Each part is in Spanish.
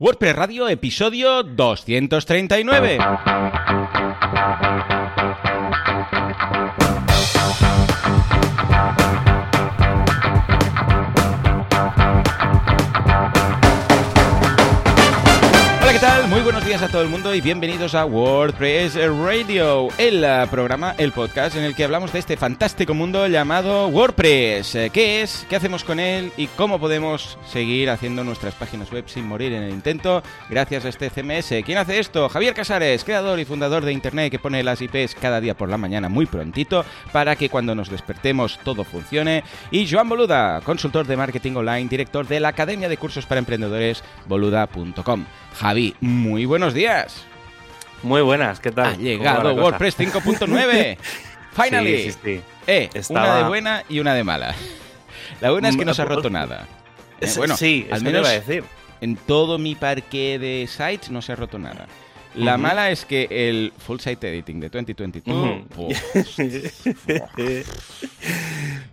WordPress Radio, episodio 239. Días a todo el mundo y bienvenidos a WordPress Radio, el eh, programa, el podcast en el que hablamos de este fantástico mundo llamado WordPress. Eh, ¿Qué es? ¿Qué hacemos con él? ¿Y cómo podemos seguir haciendo nuestras páginas web sin morir en el intento gracias a este CMS? ¿Quién hace esto? Javier Casares, creador y fundador de Internet que pone las IPs cada día por la mañana muy prontito para que cuando nos despertemos todo funcione. Y Joan Boluda, consultor de marketing online, director de la Academia de Cursos para Emprendedores, boluda.com. Javi, muy buenos días. Muy buenas, ¿qué tal? Ha llegado WordPress 5.9. Finally. Sí, sí, sí. Eh, Estaba- una de buena y una de mala. La buena es que no se ha roto nada. Eh, Es- bueno, sí, al menos iba a decir. en todo mi parque de sites no se ha roto nada. La mala es que el Full Site Editing de 2022... Ujú. ¡buah!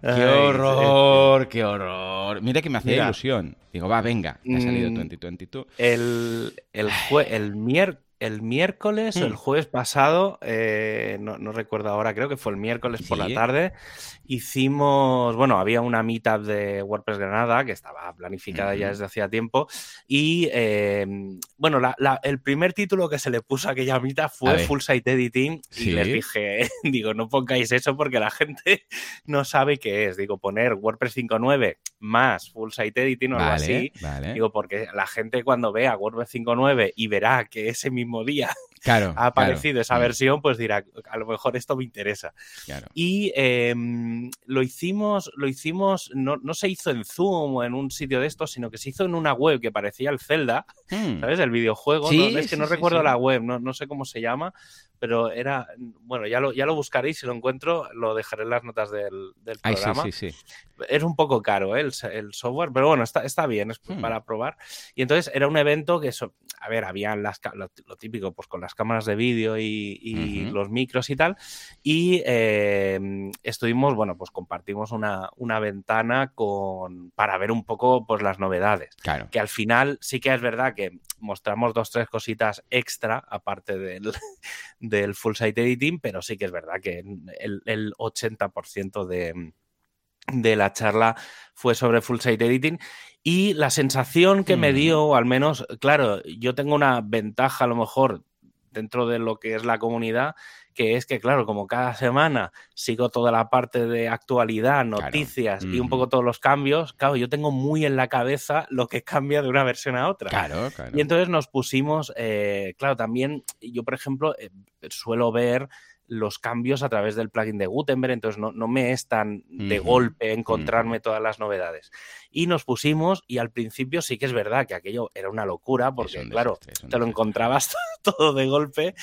¡Qué horror! ¡Qué horror! Mira que me hacía Mira. ilusión. Digo, va, venga, ha salido Mm. 2022. El, el, jue- el, mier- el miércoles o el Mm. jueves pasado, eh, no, no recuerdo ahora, creo que fue el miércoles por la tarde, hicimos, bueno, había una meetup de WordPress Granada que estaba planificada ya desde hacía tiempo y, eh, bueno, la- la- el primer título que se le puso a aquella meetup fue. Full Site Editing y les dije, digo, no pongáis eso porque la gente no sabe qué es. Digo, poner WordPress 5.9 más Full Site Editing o algo así. vale. Digo, porque la gente cuando vea WordPress 5.9 y verá que ese mismo día claro, ha aparecido claro, esa mm, versión, pues dirá, a lo mejor esto me interesa. Y eh, lo hicimos, lo hicimos, no, no se hizo en Zoom o en un sitio de estos, sino que se hizo en una web que parecía el Zelda, Hmm. ¿sabes? El videojuego. Sí, ¿no? Es que sí, no sí, recuerdo la web, no, no sé cómo se llama, pero era, bueno, ya lo, ya lo buscaréis, si lo encuentro, lo dejaré en las notas del, del Ay, sí, programa. sí, sí. Es un poco caro ¿eh? el, el software, pero bueno, está, está bien, es Hmm. para probar. Y entonces era un evento que, eso, a ver, habían las, lo, lo típico, pues con las cámaras de vídeo y, y Ujú. los micros y tal. Y eh, estuvimos, bueno, pues compartimos una, una ventana con, para ver un poco pues, las novedades. Claro. Que al final sí que es verdad que mostramos dos, tres cositas extra, aparte del, del full site editing, pero sí que es verdad que el, el 80% de, de la charla fue sobre full site editing y la sensación que me Mm. dio, al menos, claro, yo tengo una ventaja a lo mejor dentro de lo que es la comunidad, que es que, claro, como cada semana sigo toda la parte de actualidad, noticias y un poco todos los cambios, claro, yo tengo muy en la cabeza lo que cambia de una versión a otra. Claro, claro. Y entonces nos pusimos, eh, claro, también yo, por ejemplo, eh, suelo ver los cambios a través del plugin de Gutenberg, entonces no, no me es tan de golpe encontrarme todas las novedades. Y nos pusimos, y al principio sí que es verdad que aquello era una locura, porque un claro, desastre, te lo encontrabas todo de golpe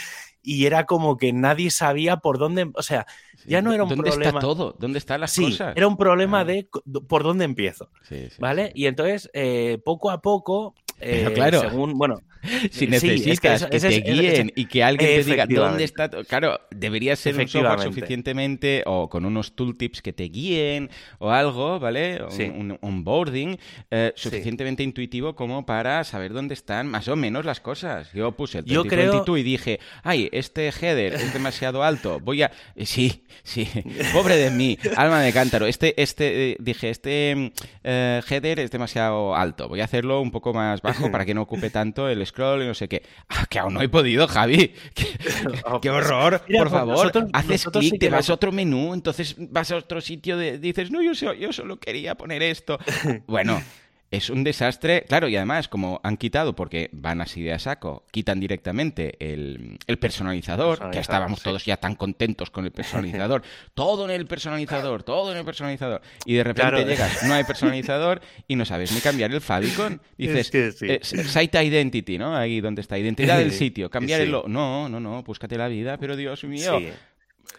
y era como que nadie sabía por dónde, o sea, Sí. ya no era un ¿Dónde problema- está todo? ¿Dónde están las sí, cosas? era un problema de por dónde empiezo, Sí, ¿vale? Y entonces, eh, poco a poco, eh, claro. según, bueno, Si Sí, necesitas es que eso- que ese te es- guíen y que alguien te diga dónde está. Claro, debería ser un software Efectivamente. suficientemente o con unos tooltips que te guíen o algo, ¿vale? Un- Sí. Un, onboarding eh, Sí. suficientemente intuitivo como para saber dónde están más o menos las cosas. Yo puse el Yo 2022 y dije, ay, este header es demasiado alto, voy a... eh, Sí, sí, pobre de mí, alma de cántaro. Este, este, eh, dije, este mm, eh, header es demasiado alto, voy a hacerlo un poco más bajo para que no ocupe tanto el scroll y no sé qué. Ah, que aún no he podido, Javi. Qué, qué horror, mira, por pues favor. nosotros- Haces nosotros clic, sí te vas a otro menú, entonces vas a otro sitio, de, dices, no, yo, yo solo quería poner esto. Bueno, es un desastre. Claro, y además, como han quitado, porque van así de a saco, quitan directamente el, el personalizador, que estábamos sí. todos ya tan contentos con el personalizador. todo en el personalizador, todo en el personalizador. Y de repente Claro. llegas, no hay personalizador y no sabes ni cambiar el favicon. Dices, Es que sí. eh, site identity, ¿no? Ahí donde está, identidad del sitio, cambiar sí. el... lo- No, no, no, búscate la vida, pero Dios mío.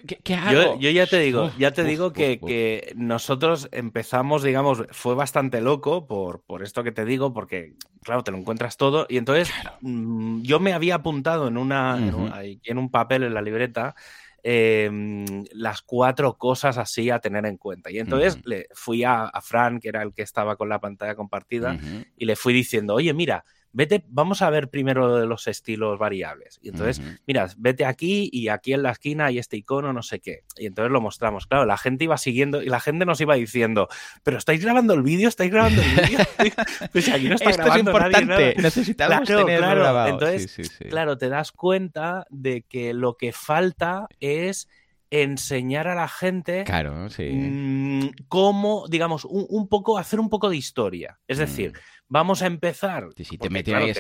¿Qué, qué hago? Yo, yo ya te digo, ya te uf, digo uf, que, uf. que nosotros empezamos, digamos, fue bastante loco por, por esto que te digo, porque, claro, te lo encuentras todo. Y entonces mm, yo me había apuntado en, una, un, en papel en la libreta eh, las cuatro cosas así a tener en cuenta. Y entonces le fui a, a Fran, que era el que estaba con la pantalla compartida, y le fui diciendo, oye, mira, vete, vamos a ver primero de los estilos variables. Y entonces, mira, vete aquí y aquí en la esquina hay este icono, no sé qué. Y entonces lo mostramos. Claro, la gente iba siguiendo y la gente nos iba diciendo, pero estáis grabando el vídeo, estáis grabando el vídeo. pues aquí no está Esto es importante, necesitamos claro, claro. Entonces, claro, te das cuenta de que lo que falta es enseñar a la gente claro, sí. Mm, cómo, digamos, un, poco, hacer un poco de historia. Es decir, mm. Vamos a empezar.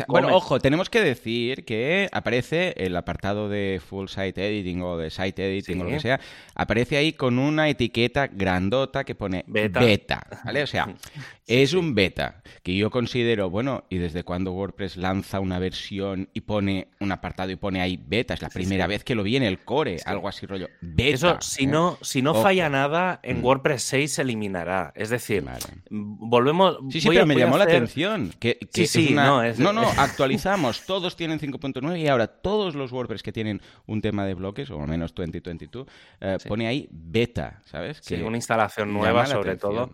Bueno, ojo, tenemos que decir que aparece el apartado de full site editing o de site editing o lo que sea, aparece ahí con una etiqueta grandota que pone beta, ¿vale? O sea, es un beta que yo considero, bueno, ¿y desde cuando WordPress lanza una versión y pone un apartado y pone ahí beta? Es la primera vez que lo vi en el core, algo así rollo. Beta. Eso, si ¿eh? no, si no falla nada, en mm. WordPress 6 se eliminará. Es decir, volvemos. Sí, sí, pero me llamó la atención. Que, sí, sí, no, no, no, actualizamos. todos tienen 5.9 y ahora todos los WordPress que tienen un tema de bloques, o al menos 2022, eh, pone ahí beta, ¿sabes? Que una instalación nueva, sobre todo.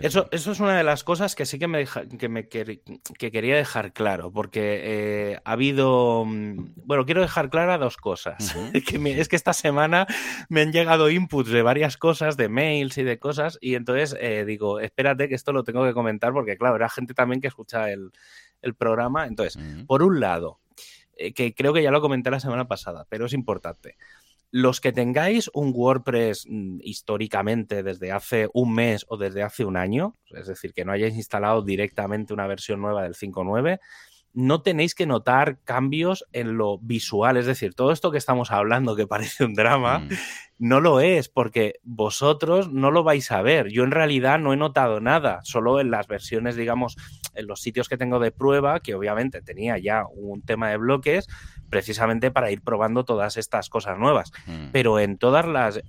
Eso, eso es una de las cosas que sí que me, que me que quería dejar claro, porque eh, ha habido. Mm, bueno, quiero dejar clara dos cosas. que es que esta semana me han llegado inputs de varias cosas, de mails y de cosas, y entonces eh, digo, espérate que esto lo tengo que comentar, porque claro, era gente también que escucha el, programa. Entonces, por un lado, eh, que creo que ya lo comenté la semana pasada, pero es importante los que tengáis un WordPress mm, históricamente desde hace un mes o desde hace un año, es decir, que no hayáis instalado directamente una versión nueva del 5.9, no tenéis que notar cambios en lo visual. Es decir, todo esto que estamos hablando, que parece un drama, mm. no lo es, porque vosotros no lo vais a ver. Yo en realidad no he notado nada, solo en las versiones, digamos, en los sitios que tengo de prueba, que obviamente tenía ya un tema de bloques, precisamente para ir probando todas estas cosas nuevas. Mm. Pero en todas las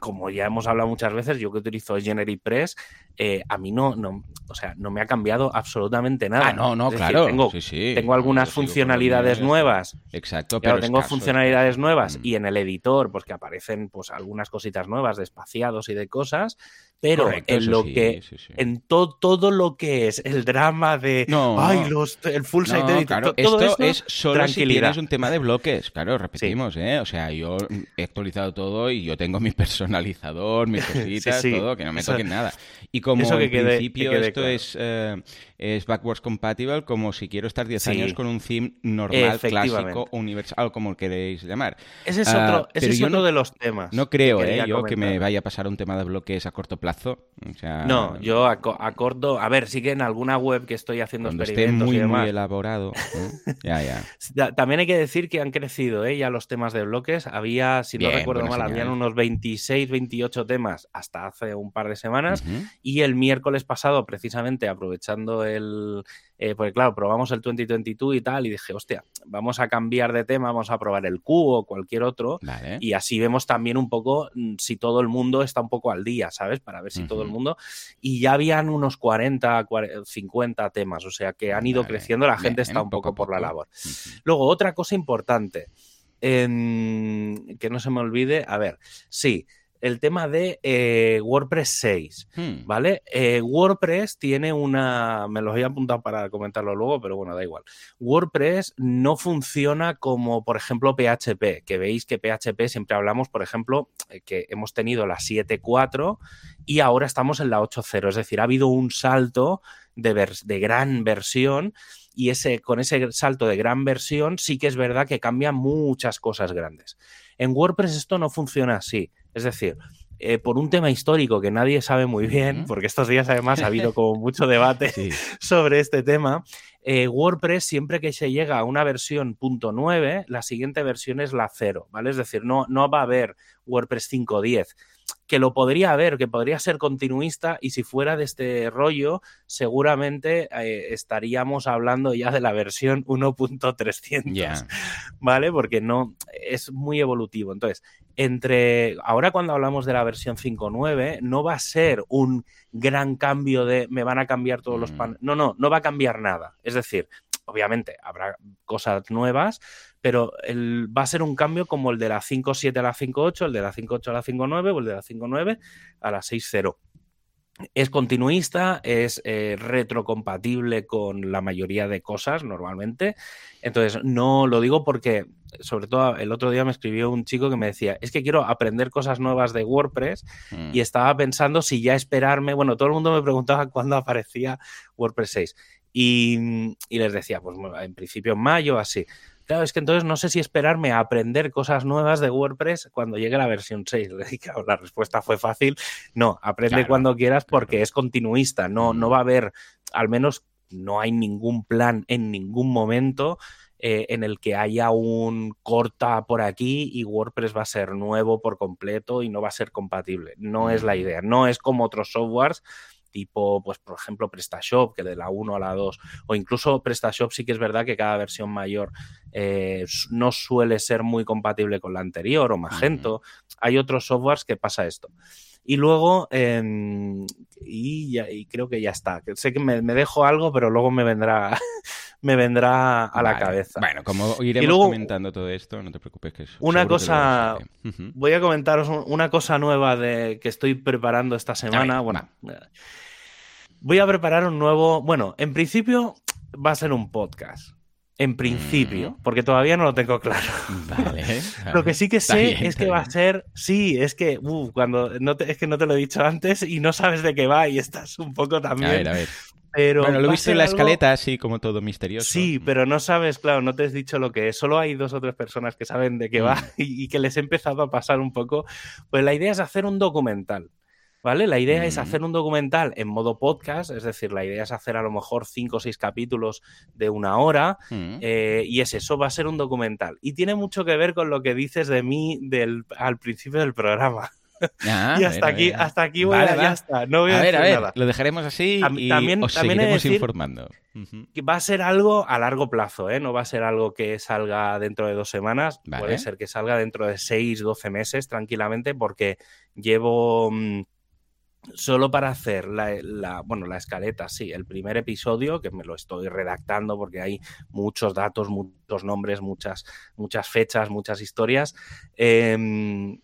como ya hemos hablado muchas veces, yo que utilizo GeneratePress, eh, a mí no, no, o sea, no me ha cambiado absolutamente nada. Ah, no, no, claro. tengo, tengo algunas funcionalidades nuevas. Exacto, pero tengo funcionalidades nuevas mm. y en el editor, pues que aparecen pues algunas cositas nuevas de espaciados y de cosas, pero en lo que en todo lo que es el drama de ay, los, el full site editor, todo esto, es solo si tienes un tema de bloques. Claro, repetimos, ¿eh? O sea, yo he actualizado todo y yo tengo mi personalizador, mis cositas, todo, que no me toquen nada. Y como en principio esto es, eh, es backwards compatible, como si quiero estar 10 años con un theme normal, clásico, universal, como queréis llamar. Ese es otro, ese es uno de los temas. No creo, eh, yo que me vaya a pasar un tema de bloques a corto plazo. No, yo a, corto, a ver, sí que en alguna web que estoy haciendo Cuando esté muy, muy elaborado. ya, ya. También hay que decir que han crecido ¿eh? ya los temas de bloques. Había, si no recuerdo mal, habían unos 26, 28 temas hasta hace un par de semanas. Y el miércoles pasado, precisamente aprovechando el, eh, porque claro, probamos el 2022 y tal, y dije, hostia, vamos a cambiar de tema, vamos a probar el Q o cualquier otro, y así vemos también un poco mm, si todo el mundo está un poco al día, ¿sabes? Para ver si todo el mundo. Y ya habían unos 40, 50 temas, o sea que han ido creciendo, la gente está un poco, por la labor. Luego, otra cosa importante, que no se me olvide, a ver, sí el tema de eh, WordPress 6, hmm. ¿vale? Eh, WordPress tiene una, me los voy a apuntar para comentarlo luego, pero bueno, da igual. WordPress no funciona como, por ejemplo, PHP, que veis que PHP siempre hablamos, por ejemplo, eh, que hemos tenido la 7.4 y ahora estamos en la 8.0, es decir, ha habido un salto de, de gran versión y ese, con ese salto de gran versión sí que es verdad que cambia muchas cosas grandes. En WordPress esto no funciona así. Es decir, eh, por un tema histórico que nadie sabe muy bien, porque estos días además ha habido como mucho debate sobre este tema, eh, WordPress siempre que se llega a una versión .9, la siguiente versión es la 0, ¿vale? Es decir, no, no va a haber WordPress 5.10 que lo podría haber, que podría ser continuista y si fuera de este rollo, seguramente eh, estaríamos hablando ya de la versión 1.300, ¿vale? Porque no, es muy evolutivo. Entonces, entre, ahora cuando hablamos de la versión 5.9, no va a ser un gran cambio de me van a cambiar todos los mm. paneles, no, no, no va a cambiar nada. Es decir, obviamente habrá cosas nuevas, pero va a ser un cambio como el de la 5.7 a la 5.8, el de la 5.8 a la 5.9 o el de la 5.9 a la 6.0. es continuista, es eh, retrocompatible con la mayoría de cosas normalmente. Entonces, no lo digo porque, sobre todo el otro día me escribió un chico que me decía, es que quiero aprender cosas nuevas de WordPress Mm. y estaba pensando si ya esperarme, bueno, todo el mundo me preguntaba cuándo aparecía WordPress 6 y, y les decía, pues en principio en mayo, así. Claro, es que entonces no sé si esperarme a aprender cosas nuevas de WordPress cuando llegue la versión 6. Y claro, la respuesta fue fácil. No, aprende Claro, cuando quieras porque claro. es continuista. No, no Mm. va a haber, al menos no hay ningún plan en ningún momento eh, en el que haya un corta por aquí y WordPress va a ser nuevo por completo y no va a ser compatible. No es la Mm. idea. No es como otros softwares tipo, pues por ejemplo, PrestaShop, que de la 1 a la 2, o incluso PrestaShop sí que es verdad que cada versión mayor eh, no suele ser muy compatible con la anterior o Magento. Hay otros softwares que pasa esto. Y luego, em, y, ya- y creo que ya está. Sé que me, me dejo algo, pero luego me vendrá, me vendrá a la Vale. cabeza. Bueno, como iremos luego- comentando todo esto, no te preocupes que es Una que cosa- sale. Ujú. Voy a comentaros un- una cosa nueva de que estoy preparando esta semana. ver, bueno, eh, voy a preparar un nuevo. Bueno, en principio va a ser un podcast. En principio, Mm. porque todavía no lo tengo claro. Vale, Lo que sí que sé bien, es que va a ser. Sí, es que. uh, cuando no te- es que no te lo he dicho antes y no sabes de qué va y estás un poco A también. ver, a ver. Pero bueno, lo a visto en la algo- escaleta, así como todo misterioso. Sí, Mm. pero no sabes, claro, no te he dicho lo que es. Solo hay dos o tres personas que saben de qué va Mm. y, y que les he empezado a pasar un poco. Pues la idea es hacer un documental. ¿Vale? La idea es hacer un documental en modo podcast, es decir, la idea es hacer a lo mejor cinco o seis capítulos de una hora, Mm. eh, y es eso, va a ser un documental. Y tiene mucho que ver con lo que dices de mí del, al principio del programa. Ah, y hasta aquí, hasta aquí voy Vale, a, va. ya está. No voy a, A ver, a ver, nada. lo dejaremos así y también- os también seguiremos decir- informando. Que va a ser algo a largo plazo, ¿eh? No va a ser algo que salga dentro de dos semanas. Vale. Puede ser que salga dentro de seis, doce meses tranquilamente, porque llevo mm, solo para hacer la, la- bueno, la escaleta, sí, el primer episodio, que me lo estoy redactando porque hay muchos datos, muchos nombres, muchas, muchas fechas, muchas historias. em,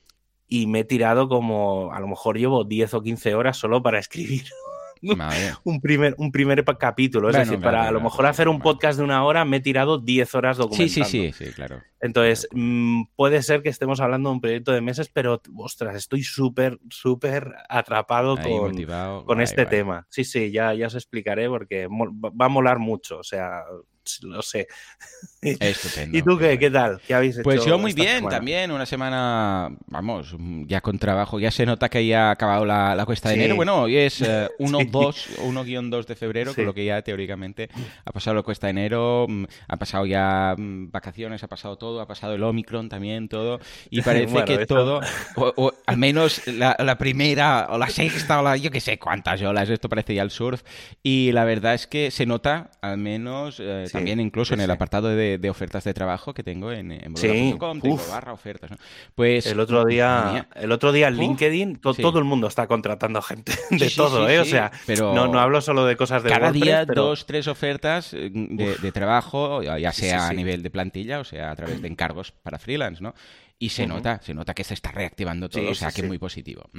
y me he tirado como, a lo mejor llevo 10 o 15 horas solo para escribir Madre. un primer, un primer capítulo. Es Bueno, decir, claro, para a lo mejor sí, hacer un podcast de una hora me he tirado 10 horas Sí, documentando. sí, sí, sí, claro. Entonces, mm, puede ser que estemos hablando de un proyecto de meses, pero, ostras, estoy súper, súper atrapado Ahí con, motivado. con este tema. Sí, sí, ya, ya os explicaré porque va a molar mucho, o sea, lo sé. Estupendo. ¿Y tú qué qué, tal? ¿Qué habéis hecho? Pues yo muy bien, semana? también, una semana, vamos, ya con trabajo, ya se nota que ya ha acabado la, la cuesta de enero. Bueno, hoy es eh, Sí. 1-2, 1-2 de febrero, Sí. con lo que ya teóricamente ha pasado la cuesta de enero, mm, ha pasado ya mm, vacaciones, ha pasado todo, ha pasado el Omicron también, todo, y parece Bueno, que eso- todo, o, o al menos la, la primera o la sexta o la, yo qué sé cuántas olas, esto parece ya el surf, y la verdad es que se nota, al menos, eh, también incluso en el apartado de, de ofertas de trabajo que tengo en, en vodafone.com, tengo barra ofertas, ¿no? Pues El otro día, el otro día en LinkedIn to- todo el mundo está contratando gente de todo, ¿eh? O sea, pero no, no hablo solo de cosas de cada WordPress, día pero- dos, tres ofertas eh, de, de trabajo, ya sea a nivel de plantilla o sea a través de encargos para freelance, ¿no? Y se nota, se nota que se está reactivando todo, Sí, o sea sí, que sí. muy positivo.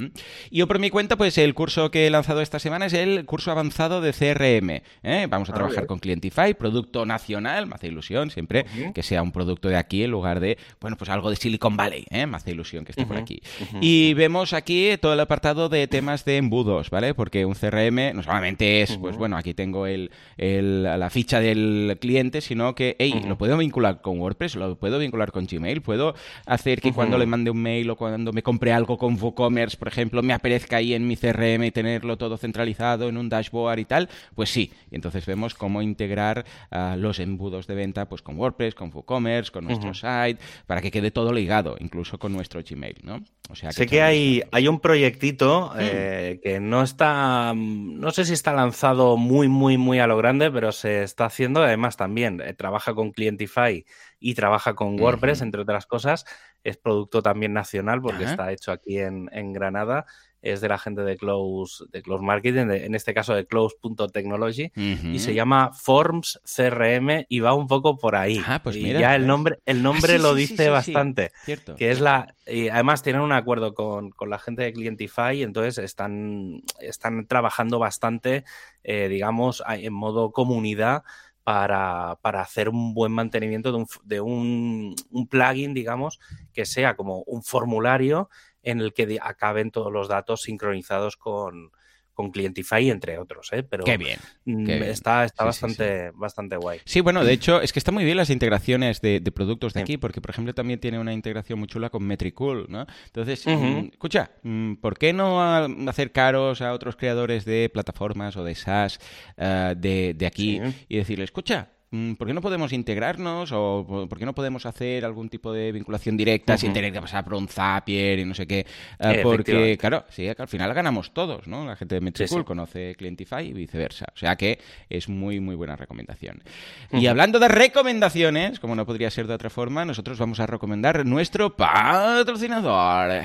Y yo por mi cuenta, pues el curso que he lanzado esta semana es el curso avanzado de CRM. ¿eh? Vamos a Ah, trabajar con Clientify, producto nacional, me hace ilusión siempre que sea un producto de aquí en lugar de, bueno, pues algo de Silicon Valley, ¿eh? me hace ilusión que esté por aquí. Y vemos aquí todo el apartado de temas de embudos, ¿vale? Porque un CRM no solamente es, pues bueno, aquí tengo el, el- la ficha del cliente, sino que, hey, lo puedo vincular con WordPress, lo puedo vincular con Gmail, puedo hacer que cuando le mande un mail o cuando me compre algo con WooCommerce, por ejemplo, me aparezca ahí en mi CRM y tenerlo todo centralizado en un dashboard y tal, pues sí. Y entonces vemos cómo integrar ah, los embudos de venta pues con WordPress, con WooCommerce, con nuestro site, para que quede todo ligado, incluso con nuestro Gmail, ¿no? O sea, Sé que hay, hay un proyectito Mm. eh, que no está, no sé si está lanzado muy, muy, muy a lo grande, pero se está haciendo. Además, también eh, trabaja con Clientify y trabaja con WordPress, entre otras cosas. Es producto también nacional porque Ajá. está hecho aquí en, en Granada. es de la gente de Close, de Close Marketing, en este caso de Close.technology, y se llama Forms CRM y va un poco por ahí. Ah, pues y mira, ya el ¿ves? nombre, el nombre Ah, sí, lo sí, dice sí, bastante. Cierto. Que es la. Y además tienen un acuerdo con, con la gente de Clientify, entonces están, están trabajando bastante, eh, digamos, en modo comunidad para, para hacer un buen mantenimiento de, un, de un, un plugin, digamos, que sea como un formulario en el que acaben todos los datos sincronizados con, con Clientify, entre otros, ¿eh? Pero Qué bien. mm, qué bien. está, está Sí, sí, bastante, bastante guay. Sí, bueno, de hecho, es que están muy bien las integraciones de, de productos de aquí, porque, por ejemplo, también tiene una integración muy chula con Metricool, ¿no? Entonces, mm, escucha, mm, ¿por qué no ah, acercaros a otros creadores de plataformas o de SaaS ah, de, de aquí y decirles, escucha, ¿por qué no podemos integrarnos o por qué no podemos hacer algún tipo de vinculación directa sin Ujú. tener que pasar por un Zapier y no sé qué? Ah, Eh, porque, claro, sí, que al final ganamos todos, ¿no? La gente de Metricool sí. conoce Clientify y viceversa. O sea que es muy, muy buena recomendación. Y hablando de recomendaciones, como no podría ser de otra forma, nosotros vamos a recomendar nuestro patrocinador.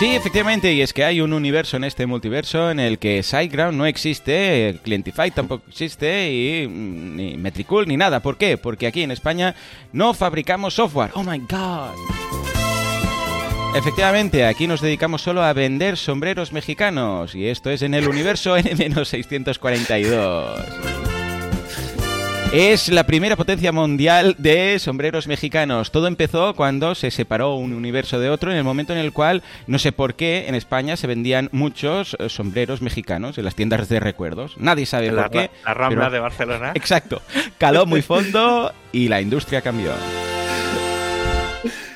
Sí, efectivamente, y es que hay un universo en este multiverso en el que SiteGround no existe, Clientify tampoco existe y mm, ni Metricool ni nada. ¿Por qué? Porque aquí en España no fabricamos software. Oh my god. Efectivamente, aquí nos dedicamos solo a vender sombreros mexicanos y esto es en el universo N-642. Es la primera potencia mundial de sombreros mexicanos. Todo empezó cuando se separó un universo de otro en el momento en el cual, no sé por qué, en España se vendían muchos eh, sombreros mexicanos en las tiendas de recuerdos. Nadie sabe por qué. la Rambla pero- de Barcelona. Exacto. Caló muy fondo y la industria cambió.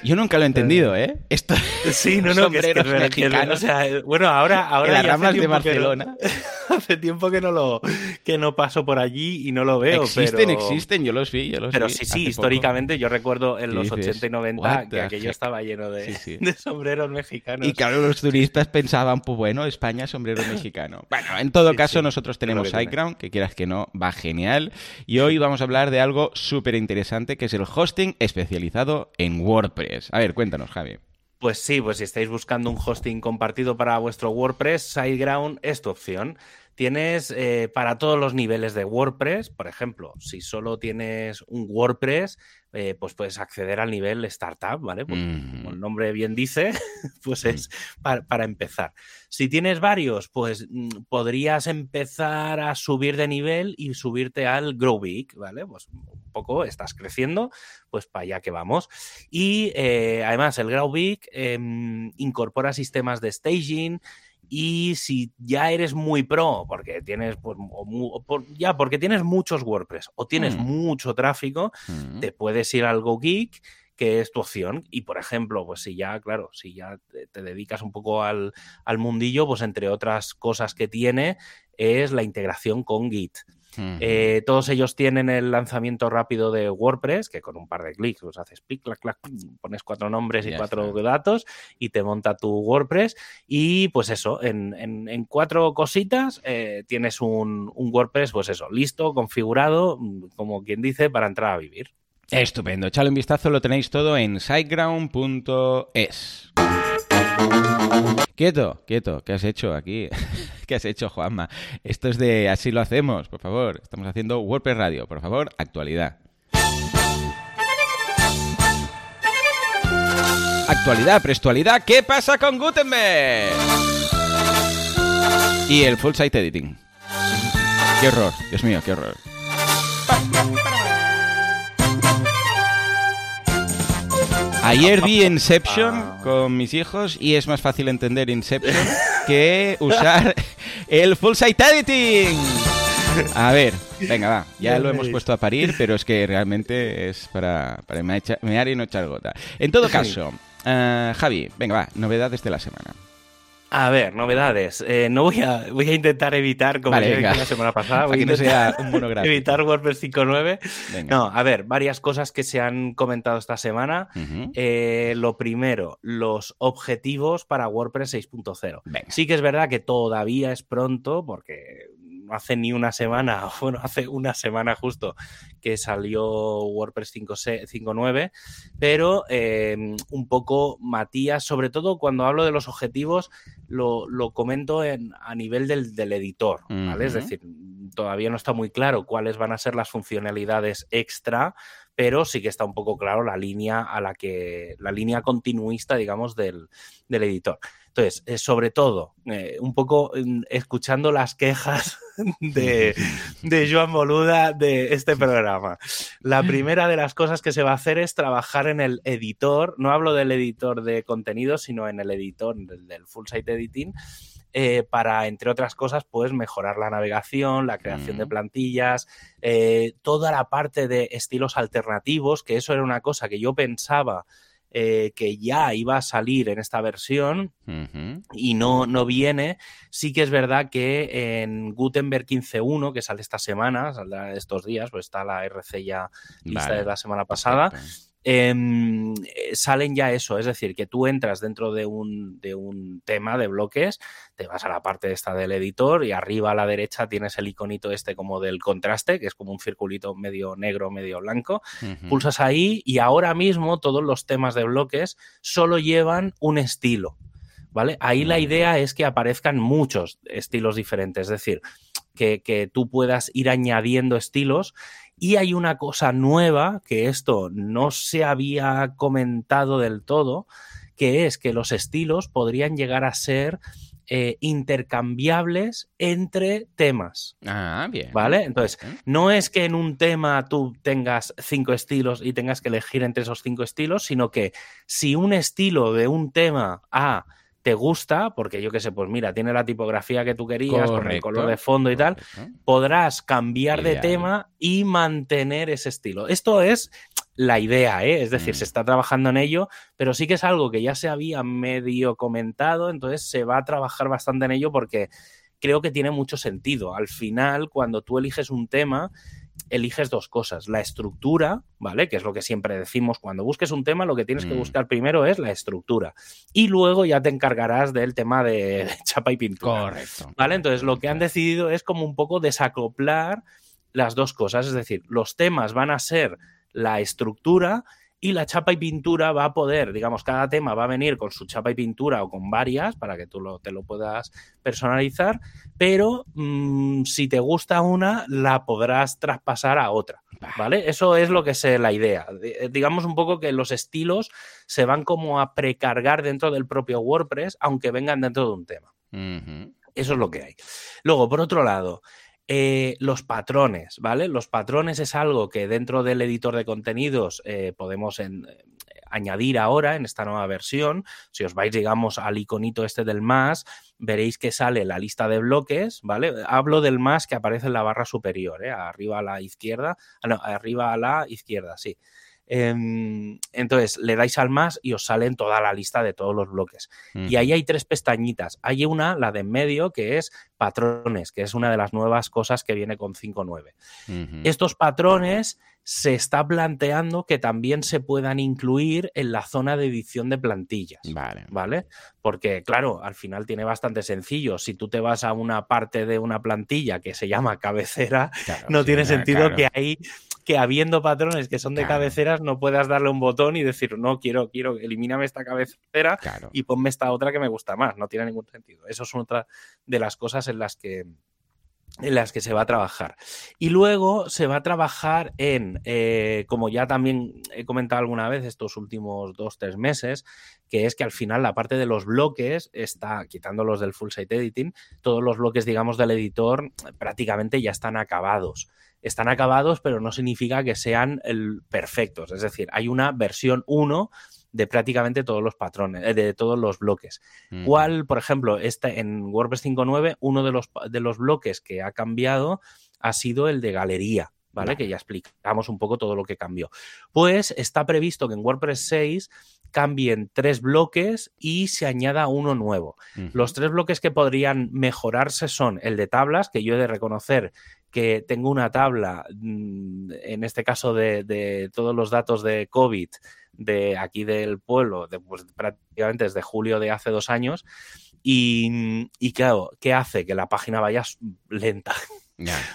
Yo nunca lo he entendido, ¿eh? Esto Sí, no, no, que es, que es sombreros verdad, que es verdad. mexicanos O sea, eh, bueno, ahora, ahora en las ramas de no- Barcelona. hace tiempo que no lo que no paso por allí y no lo veo. Existen, pero... existen, yo los vi, yo los Pero vi sí, sí, poco. históricamente yo recuerdo en ¿Qué los dices? 80 y 90 What que aquello heck? estaba lleno de, Sí, sí. de sombreros mexicanos. Y claro, los turistas pensaban, pues bueno, España, sombrero mexicano. Bueno, en todo Sí, caso, nosotros tenemos que que quieras que no, va genial. Y hoy vamos a hablar de algo súper interesante, que es el hosting especializado en WordPress. A ver, cuéntanos, Javi. Pues sí, pues si estáis buscando un hosting compartido para vuestro WordPress, SiteGround es tu opción. Tienes eh, para todos los niveles de WordPress, por ejemplo, si solo tienes un WordPress, eh, pues puedes acceder al nivel Startup, ¿vale? Pues, Mm. Como el nombre bien dice, pues es para, para empezar. Si tienes varios, pues mm, podrías empezar a subir de nivel y subirte al Grow Big, ¿vale? Pues un poco estás creciendo, pues para allá que vamos. Y eh, además el Grow Big em, incorpora sistemas de staging. Y si ya eres muy pro, porque tienes, pues, o mu- o por- ya, porque tienes muchos WordPress o tienes Mm. mucho tráfico, Mm. te puedes ir al GoGeek, que es tu opción. Y por ejemplo, pues si ya, claro, si ya te, te dedicas un poco al, al mundillo, pues entre otras cosas que tiene es la integración con Git. Mm. Eh, todos ellos tienen el lanzamiento rápido de WordPress, que con un par de clics pues haces pic, clac, clac, pones cuatro nombres y Ya cuatro está. datos y te monta tu WordPress. Y pues eso, en, en- en cuatro cositas eh, tienes un, un WordPress, pues eso, listo, configurado, mm, como quien dice, para entrar a vivir. Estupendo. Echadle un vistazo, lo tenéis todo en siteground.es. Quieto, quieto, ¿qué has hecho aquí? ¿Qué has hecho, Juanma? Esto es de así lo hacemos, por favor. Estamos haciendo WordPress Radio, por favor, actualidad. Actualidad, prestualidad, ¿qué pasa con Gutenberg? Y el full site editing. Qué horror, Dios mío, qué horror. Ayer vi Inception con mis hijos y es más fácil entender Inception que usar el full site editing. A ver, venga, va. Ya lo hemos puesto a parir, pero es que realmente es para, para mear y no echar gota. En todo caso, eh, Javi, venga, va, novedades de la semana. A ver, novedades. Eh, no voy a, voy a intentar evitar, como Vale, ya la semana pasada, voy a no sea evitar WordPress 5.9. Venga. No, a ver, varias cosas que se han comentado esta semana. Eh, lo primero, los objetivos para WordPress 6.0. Venga. Sí que es verdad que todavía es pronto porque hace ni una semana, bueno, hace una semana justo que salió WordPress 5.9, pero em, un poco Matías, sobre todo cuando hablo de los objetivos, lo, comento a nivel del, editor, ¿vale? Es decir, todavía no está muy claro cuáles van a ser las funcionalidades extra, pero sí que está un poco claro la línea a la que, la línea continuista, digamos, del, del editor. Entonces, eh, sobre todo, eh, un poco mm, escuchando las quejas de, de, Joan Boluda de este programa. La primera de las cosas que se va a hacer es trabajar en el editor, no hablo del editor de contenido, sino en el editor del, full site editing. Eh, para, entre otras cosas, pues mejorar la navegación, la creación de plantillas, toda la parte de estilos alternativos, que eso era una cosa que yo pensaba eh, que ya iba a salir en esta versión y no, no viene. Sí que es verdad que en Gutenberg 15.1, que sale esta semana, saldrá estos días, pues está la RC ya lista de la semana pasada. Eh, salen ya eso, es decir, que tú entras dentro de un, de un, tema de bloques, te vas a la parte esta del editor y arriba a la derecha tienes el iconito este como del contraste, que es como un circulito medio negro, medio blanco, pulsas ahí y ahora mismo todos los temas de bloques solo llevan un estilo. ¿Vale? Ahí la idea es que aparezcan muchos estilos diferentes, es decir, que, que, tú puedas ir añadiendo estilos y hay una cosa nueva que esto no se había comentado del todo, que es que los estilos podrían llegar a ser eh, intercambiables entre temas. Ah, bien. ¿Vale? Entonces, no es que en un tema tú tengas cinco estilos y tengas que elegir entre esos cinco estilos, sino que si un estilo de un tema A te gusta, porque yo qué sé, pues mira, tiene la tipografía que tú querías, con el color de fondo y tal, podrás cambiar de tema y mantener ese estilo. Esto es la idea, ¿eh? es decir, se mm. está trabajando en ello, pero sí que es algo que ya se había medio comentado, entonces se va a trabajar bastante en ello porque creo que tiene mucho sentido. Al final, cuando tú eliges un tema, eliges dos cosas, la estructura, ¿vale? Que es lo que siempre decimos, cuando busques un tema, lo que tienes que mm. buscar primero es la estructura. Y luego ya te encargarás del tema de, chapa y pintura. Correcto. ¿Vale? Entonces lo que han decidido es como un poco desacoplar las dos cosas, es decir, los temas van a ser la estructura y la chapa y pintura va a poder, digamos, cada tema va a venir con su chapa y pintura o con varias para que tú lo, te lo puedas personalizar, pero mm, si te gusta una, la podrás traspasar a otra, ¿vale? Eso es lo que es la idea. Eh, digamos un poco que los estilos se van como a precargar dentro del propio WordPress, aunque vengan dentro de un tema. Eso es lo que hay. Luego, por otro lado, eh, los patrones, ¿vale? Los patrones es algo que dentro del editor de contenidos eh, podemos eh, añadir ahora en esta nueva versión. Si os vais, digamos, al iconito este del más, veréis que sale la lista de bloques, ¿vale? Hablo del más que aparece en la barra superior, Arriba a la izquierda, ah, no, arriba a la izquierda, sí. Em, entonces le dais al más y os salen toda la lista de todos los bloques. Y ahí hay tres pestañitas. Hay una, la de en medio, que es patrones, que es una de las nuevas cosas que viene con 5.9. Estos patrones se está planteando que también se puedan incluir en la zona de edición de plantillas. Vale. ¿Vale? Porque, claro, al final tiene bastante sencillo. Si tú te vas a una parte de una plantilla que se llama cabecera, no tiene sentido que ahí que habiendo patrones que son de cabeceras no puedas darle un botón y decir, no, quiero, quiero, elimíname esta cabecera y ponme esta otra que me gusta más. No tiene ningún sentido. Eso es otra de las cosas en las que en las que se va a trabajar. Y luego se va a trabajar en, eh, como ya también he comentado alguna vez estos últimos dos, tres meses, que es que al final la parte de los bloques está, quitando los del full site editing, todos los bloques, digamos, del editor prácticamente ya están acabados están acabados, pero no significa que sean el perfectos. Es decir, hay una versión 1 de prácticamente todos los patrones, eh, de todos los bloques. ¿Cuál, por ejemplo, este, en WordPress 5.9, uno de los, de los bloques que ha cambiado ha sido el de galería. ¿Vale? Que ya explicamos un poco todo lo que cambió. Pues está previsto que en WordPress 6 cambien tres bloques y se añada uno nuevo. Los tres bloques que podrían mejorarse son el de tablas, que yo he de reconocer que tengo una tabla, mm, en este caso de, todos los datos de COVID de aquí del pueblo, de, pues, prácticamente desde julio de hace dos años, Y, y claro, ¿qué hace? Que la página vaya lenta.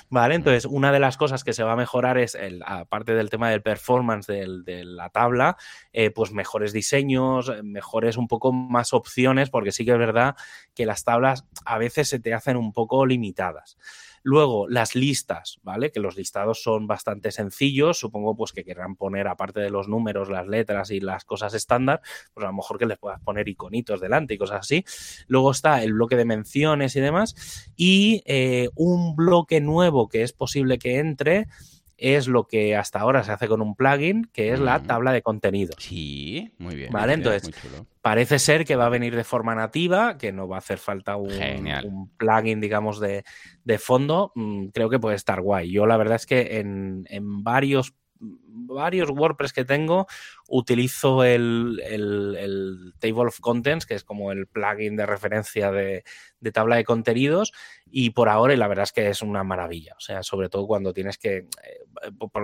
Vale, entonces una de las cosas que se va a mejorar es, el, aparte del tema del performance de la tabla, eh, pues mejores diseños, mejores un poco más opciones, porque sí que es verdad que las tablas a veces se te hacen un poco limitadas. Luego, las listas, ¿vale? Que los listados son bastante sencillos. Supongo pues que querrán poner, aparte de los números, las letras y las cosas estándar, pues a lo mejor que les puedas poner iconitos delante y cosas así. Luego está el bloque de menciones y demás. Y eh, un bloque nuevo que es posible que entre es lo que hasta ahora se hace con un plugin, que es la tabla de contenido. Sí, muy bien. Vale, entonces parece ser que va a venir de forma nativa, que no va a hacer falta un, plugin, digamos, de, fondo. Mm, creo que puede estar guay. Yo la verdad es que en, en varios varios WordPress que tengo utilizo el, Table of Contents, que es como el plugin de referencia de, tabla de contenidos, y por ahora, y la verdad es que es una maravilla. O sea, sobre todo cuando tienes que. Eh,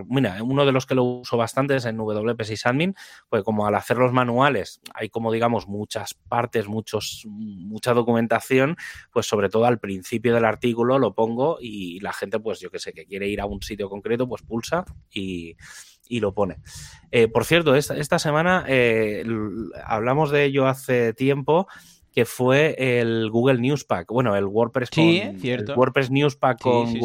mira, uno de los que lo uso bastante es en WP Admin, pues como al hacer los manuales hay como digamos muchas partes, muchos, mucha documentación, pues sobre todo al principio del artículo lo pongo y la gente, pues yo que sé, que quiere ir a un sitio concreto, pues pulsa y y lo pone. Eh, por cierto, esta, esta semana eh, hablamos de ello hace tiempo que fue el Google News Pack, bueno, el WordPress, WordPress News Pack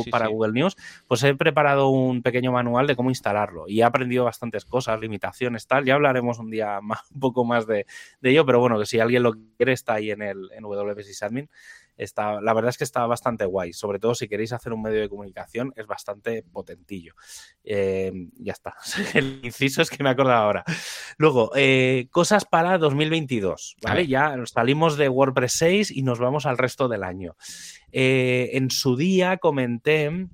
para Google News, pues he preparado un pequeño manual de cómo instalarlo y he aprendido bastantes cosas, limitaciones, tal, ya hablaremos un día más, un poco más de, ello, pero bueno, que si alguien lo quiere está ahí en el en Admin la verdad es que está bastante guay. Sobre todo si queréis hacer un medio de comunicación, es bastante potentillo. Eh, ya está. El inciso es que me acuerdo ahora. Luego, eh, cosas para 2022. ¿vale? Ya salimos de WordPress 6 y nos vamos al resto del año. Eh, en su día comenté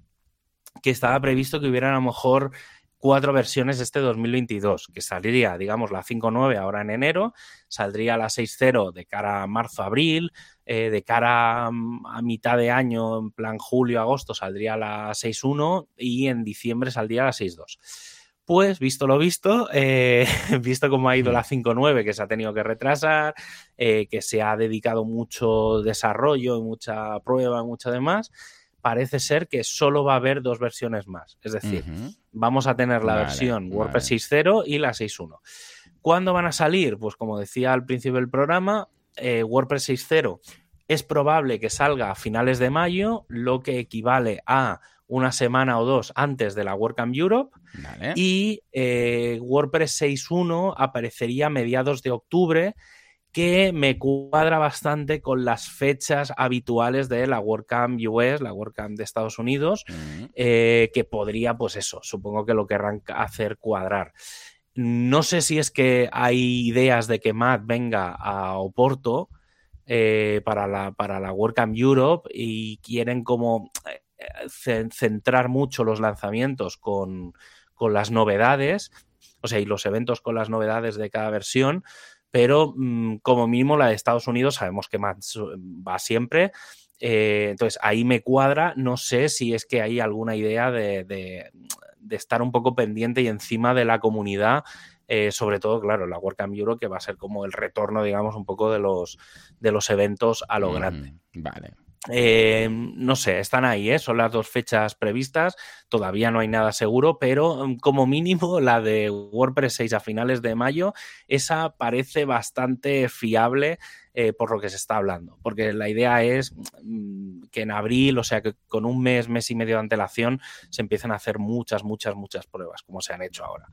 que estaba previsto que hubiera a lo mejor cuatro versiones este 2022, que saldría, digamos, la 5.9 ahora en enero, saldría la 6.0 de cara a marzo-abril, eh, de cara a, mitad de año, en plan julio-agosto, saldría la 6.1 y en diciembre saldría la 6.2. Pues, visto lo visto, eh, visto cómo ha ido la 5.9, que se ha tenido que retrasar, eh, que se ha dedicado mucho desarrollo, mucha prueba, mucho demás, parece ser que solo va a haber dos versiones más. Es decir, vamos a tener la versión WordPress 6.0 y la 6.1. ¿Cuándo van a salir? Pues como decía al principio del programa, eh, WordPress 6.0 es probable que salga a finales de mayo, lo que equivale a una semana o dos antes de la WordCamp Europe. Y eh, WordPress 6.1 aparecería a mediados de octubre que me cuadra bastante con las fechas habituales de la WordCamp US, la WordCamp de Estados Unidos, eh, que podría, pues eso, supongo que lo querrán hacer cuadrar. No sé si es que hay ideas de que Matt venga a Oporto eh, para, la, para la WordCamp Europe y quieren como eh, centrar mucho los lanzamientos con, con las novedades, o sea, y los eventos con las novedades de cada versión pero mm, como mínimo la de Estados Unidos sabemos que va siempre. Eh, entonces ahí me cuadra, no sé si es que hay alguna idea de, estar un poco pendiente y encima de la comunidad eh, sobre todo, claro, la WordCamp Euro, que va a ser como el retorno, digamos, un poco de los, de los eventos a lo grande. Vale. Eh, no sé, están ahí, ¿eh? son las dos fechas previstas, todavía no hay nada seguro, pero mm, como mínimo la de WordPress 6 a finales de mayo, esa parece bastante fiable eh, por lo que se está hablando, porque la idea es mm, que en abril, o sea que con un mes, mes y medio de antelación, se empiecen a hacer muchas, muchas, muchas pruebas, como se han hecho ahora.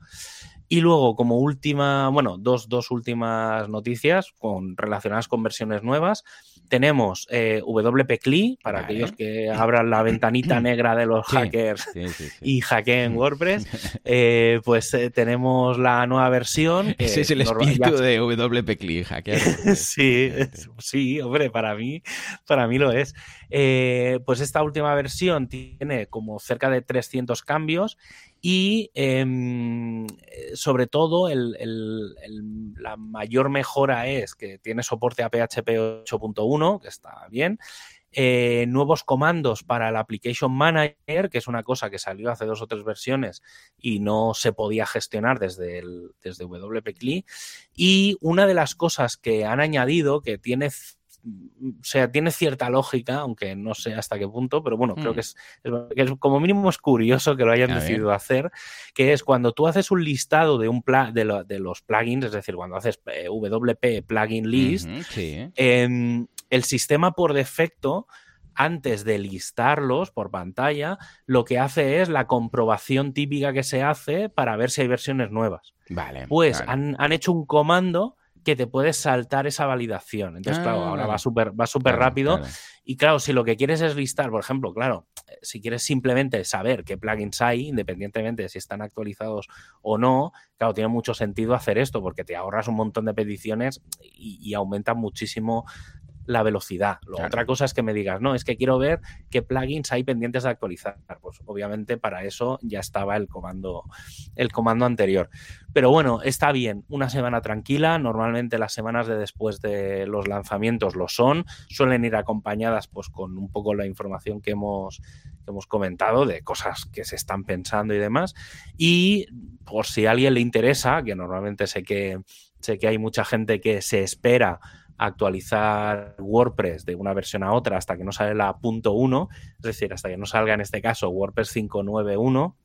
Y luego, como última, bueno, dos, dos últimas noticias con, relacionadas con versiones nuevas. Tenemos eh, WP CLI, para aquellos que abran la ventanita negra de los hackers y hackeen WordPress. Eh, pues eh, tenemos la nueva versión. Ese es el espíritu de WP CLI, hackear. sí, sí, hombre, para mí, para mí lo es. Eh, pues esta última versión tiene como cerca de 300 cambios y em, sobre todo la mayor mejora es que tiene soporte a PHP 8.1, que está bien. Eh, nuevos comandos para el Application Manager, que es una cosa que salió hace dos o tres versiones y no se podía gestionar desde, desde WP Y una de las cosas que han añadido, que tiene o sea, tiene cierta lógica, aunque no sé hasta qué punto, pero bueno, creo Mm. que es, es- como mínimo es curioso que lo hayan A decidido hacer, que es cuando tú haces un listado de, un pla- de, lo- de los plugins, es decir, cuando haces eh, WP plugin list, sí. em, el sistema por defecto, antes de listarlos por pantalla, lo que hace es la comprobación típica que se hace para ver si hay versiones nuevas. Vale. Pues vale. han, han hecho un comando que te puedes saltar esa validación. Entonces, claro, Ah, ahora va súper va súper Claro, rápido. claro. Y claro, si lo que quieres es listar, por ejemplo, claro, eh, si quieres simplemente saber qué plugins hay, independientemente de si están actualizados o no, claro, tiene mucho sentido hacer esto porque te ahorras un montón de peticiones y, y aumenta muchísimo la velocidad. Lo- Claro. Otra cosa es que me digas, no, es que quiero ver qué plugins hay pendientes de actualizar. Pues obviamente para eso ya estaba el comando, el comando anterior. Pero bueno, está bien, una semana tranquila. Normalmente las semanas de después de los lanzamientos lo son. Suelen ir acompañadas pues con un poco la información que hemos, que hemos comentado de cosas que se están pensando y demás. Y por si a alguien le interesa, que normalmente sé que, sé que hay mucha gente que se espera actualizar WordPress de una versión a otra hasta que no sale la punto .1, es decir, hasta que no salga en este caso WordPress 591.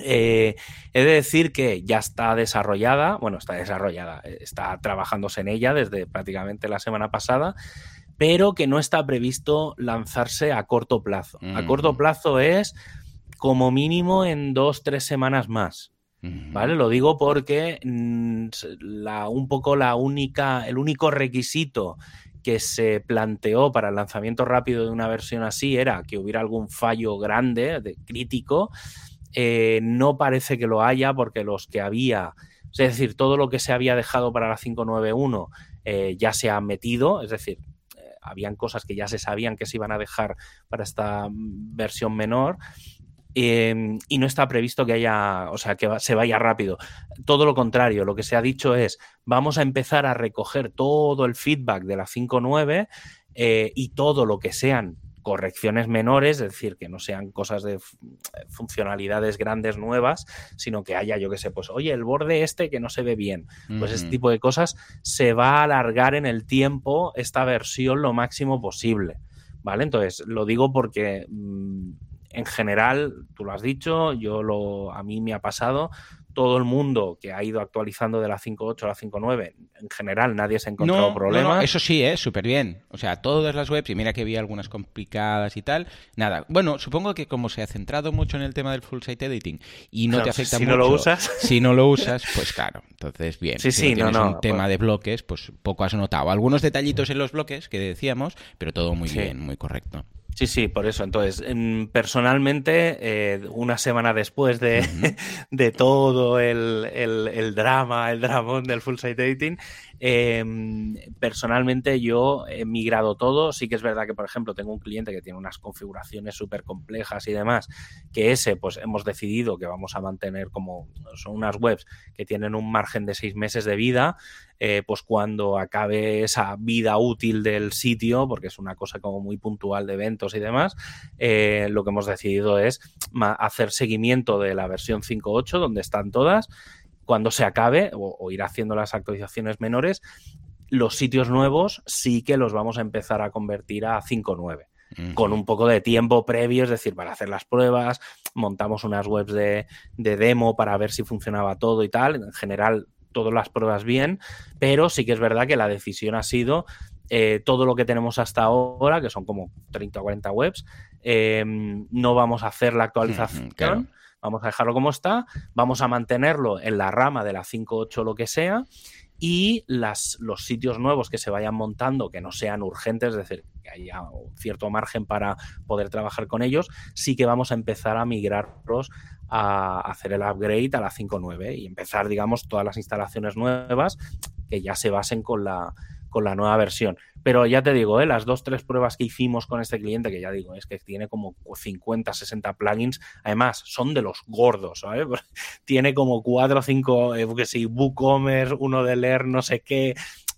Eh, he de decir que ya está desarrollada, bueno, está desarrollada, eh, está trabajándose en ella desde prácticamente la semana pasada, pero que no está previsto lanzarse a corto plazo. A Mm. corto plazo es como mínimo en dos, tres semanas más. ¿Vale? Lo digo porque mm, un poco la única, el único requisito que se planteó para el lanzamiento rápido de una versión así era que hubiera algún fallo grande, de, crítico. Eh, no parece que lo haya porque los que había, es decir, todo lo que se había dejado para la 591 eh, ya se ha metido, es decir, eh, habían cosas que ya se sabían que se iban a dejar para esta mm, versión menor. Eh, y no está previsto que haya, o sea, que va, se vaya rápido. Todo lo contrario, lo que se ha dicho es, vamos a empezar a recoger todo el feedback de la 5.9 eh, y todo lo que sean correcciones menores, es decir, que no sean cosas de funcionalidades grandes nuevas, sino que haya, yo que sé, pues, oye, el borde este que no se ve bien, pues -huh. este tipo de cosas se va a alargar en el tiempo esta versión lo máximo posible, ¿vale? Entonces, lo digo porque mmm, en general, tú lo has dicho, yo lo, a mí me ha pasado, todo el mundo que ha ido actualizando de la 5.8 a la 5.9, en general nadie se ha encontrado no, problemas. No, no, eso sí, es súper bien. O sea, todas las webs, y mira que había algunas complicadas y tal, nada. Bueno, supongo que como se ha centrado mucho en el tema del full site editing y no claro, te afecta si mucho. no lo usas. Si no lo usas, pues claro, entonces bien. Sí, si sí, no, no, no. un tema pues... de bloques, pues poco has notado. Algunos detallitos en los bloques que decíamos, pero todo muy sí. bien, muy correcto. Sí, sí, por eso. Entonces, personalmente, eh, una semana después de, uh -huh. de todo el, el, el, drama, el dramón del full site editing, eh, personalmente yo he migrado todo. Sí que es verdad que, por ejemplo, tengo un cliente que tiene unas configuraciones súper complejas y demás, que ese, pues hemos decidido que vamos a mantener como son unas webs que tienen un margen de seis meses de vida. Eh, pues cuando acabe esa vida útil del sitio, porque es una cosa como muy puntual de eventos y demás, eh, lo que hemos decidido es hacer seguimiento de la versión 5.8, donde están todas, cuando se acabe, o, o ir haciendo las actualizaciones menores, los sitios nuevos sí que los vamos a empezar a convertir a 5.9 con un poco de tiempo previo, es decir, para hacer las pruebas, montamos unas webs de, de, demo para ver si funcionaba todo y tal. En general, todas las pruebas bien, pero sí que es verdad que la decisión ha sido eh, todo lo que tenemos hasta ahora, que son como 30 o 40 webs, eh, no vamos a hacer la actualización. Claro. Vamos a dejarlo como está, vamos a mantenerlo en la rama de la 5.8 lo que sea, y las, los sitios nuevos que se vayan montando, que no sean urgentes, es decir, que haya cierto margen para poder trabajar con ellos, sí que vamos a empezar a migrarlos a hacer el upgrade a la 5.9 y empezar, digamos, todas las instalaciones nuevas que ya se basen con la, con la nueva versión. Pero ya te digo, ¿eh? las dos, tres pruebas que hicimos con este cliente, que ya digo, es que tiene como 50, 60 plugins, además son de los gordos, ¿sabes? tiene como cuatro o cinco, eh, que sí, WooCommerce, uno de leer no sé qué,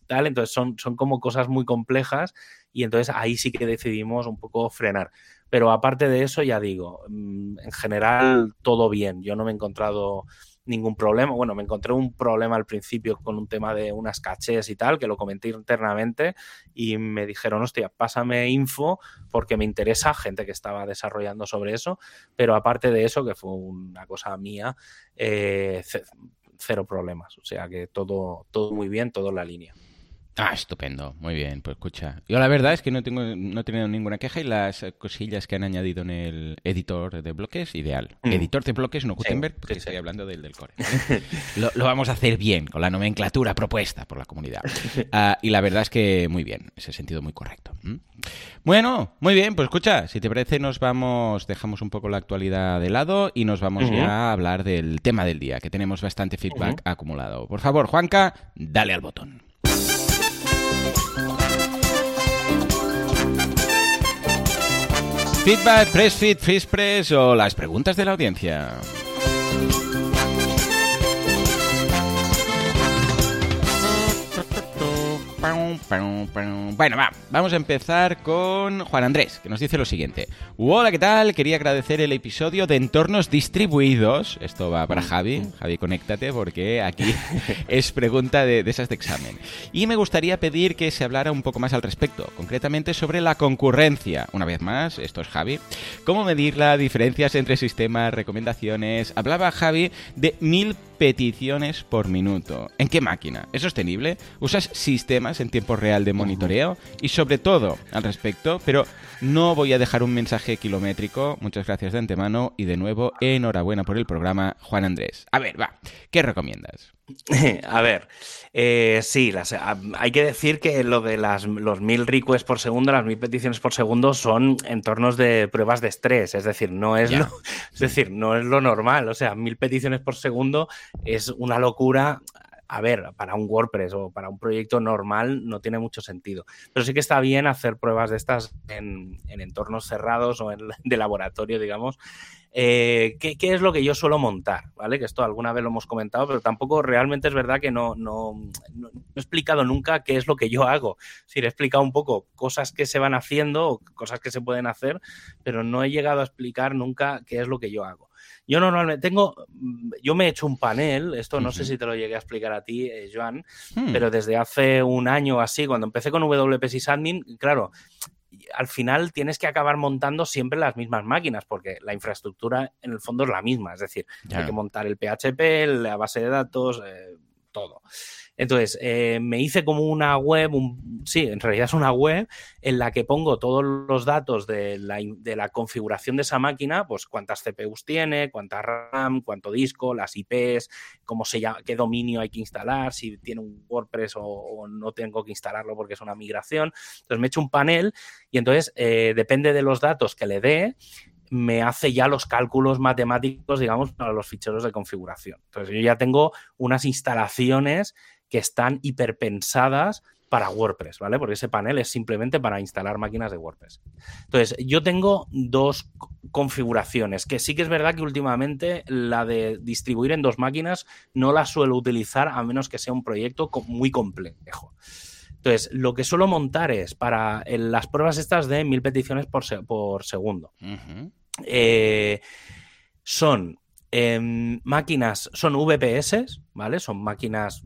tal, entonces son, como cosas muy complejas y entonces ahí sí que decidimos un poco frenar. Pero aparte de eso, ya digo, mm, en general todo bien, yo no me he encontrado ningún problema. Bueno, me encontré un problema al principio con un tema de unas cachés y tal, que lo comenté internamente y me dijeron, hostia, pásame info porque me interesa, gente que estaba desarrollando sobre eso, pero aparte de eso, que fue una cosa mía, eh, cero problemas. O sea que todo, todo muy bien, todo en la línea. Ah, estupendo, muy bien, pues escucha. Yo la verdad es que no tengo, no he tenido ninguna queja y las cosillas que han añadido en el editor de bloques, ideal. Mm. Editor de bloques, no Gutenberg, porque estoy hablando del del core. lo, vamos a hacer bien, con la nomenclatura propuesta por la comunidad. Ah, y la verdad es que muy bien, ese sentido muy correcto. Bueno, muy bien, pues escucha, si te parece nos vamos, dejamos un poco la actualidad de lado y nos vamos ya a hablar del tema del día, que tenemos bastante feedback acumulado. Por favor, Juanca, dale al botón. Feedback, press feed, fish press o las preguntas de la audiencia. Bueno, va, vamos a empezar con Juan Andrés, que nos dice lo siguiente. Hola, ¿qué tal? Quería agradecer el episodio de entornos distribuidos. Esto va para Javi. Javi, conéctate porque aquí es pregunta de, de esas de examen. Y me gustaría pedir que se hablara un poco más al respecto, concretamente sobre la concurrencia. Una vez más, esto es Javi. ¿Cómo medir las diferencias entre sistemas, recomendaciones? Hablaba Javi de mil peticiones por minuto. ¿En qué máquina? ¿Es sostenible? ¿Usas sistemas en tiempo real de monitoreo? Y sobre todo al respecto, pero no voy a dejar un mensaje kilométrico. Muchas gracias de antemano y de nuevo enhorabuena por el programa, Juan Andrés. A ver, va, ¿qué recomiendas? A ver, eh, sí, hay que decir que lo de las, los mil requests por segundo, las mil peticiones por segundo son entornos de pruebas de estrés, es decir, no es, lo, es decir, no es lo normal, o sea, mil peticiones por segundo es una locura a ver, para un WordPress o para un proyecto normal no tiene mucho sentido. Pero sí que está bien hacer pruebas de estas en, entornos cerrados o en, de laboratorio, digamos. Eh, ¿qué, es lo que yo suelo montar? ¿Vale? Que esto alguna vez lo hemos comentado, pero tampoco realmente es verdad que no, no, he explicado nunca qué es lo que yo hago. Sí, he explicado un poco cosas que se van haciendo o cosas que se pueden hacer, pero no he llegado a explicar nunca qué es lo que yo hago. Yo normalmente tengo, mm, yo me he hecho un panel, esto no sé si te lo llegué a explicar a ti, eh, Joan, hmm. pero desde hace un año así, cuando empecé con WP Sysadmin, claro, al final tienes que acabar montando siempre las mismas máquinas, porque la infraestructura en el fondo es la misma, es decir, hay que montar el PHP, la base de datos, eh, todo. Entonces, eh, me hice como una web, sí, en realidad es una web en la que pongo todos los datos de la, configuración de esa máquina, pues cuántas CPUs tiene, cuánta RAM, cuánto disco, las IPs, cómo se llama, qué dominio hay que instalar, si tiene un WordPress o, no tengo que instalarlo porque es una migración. Entonces, me he hecho un panel y entonces, eh, depende de los datos que le dé, me hace ya los cálculos matemáticos, digamos, para los ficheros de configuración. Entonces, yo ya tengo unas instalaciones que están hiperpensadas para WordPress, ¿vale? Porque ese panel es simplemente para instalar máquinas de WordPress. Entonces, yo tengo dos configuraciones, que sí que es verdad que últimamente la de distribuir en dos máquinas no la suelo utilizar a menos que sea un proyecto muy complejo. Entonces, lo que suelo montar es para las pruebas estas de mil peticiones por, por segundo. Eh, son em, máquinas, son VPS, ¿vale? Son máquinas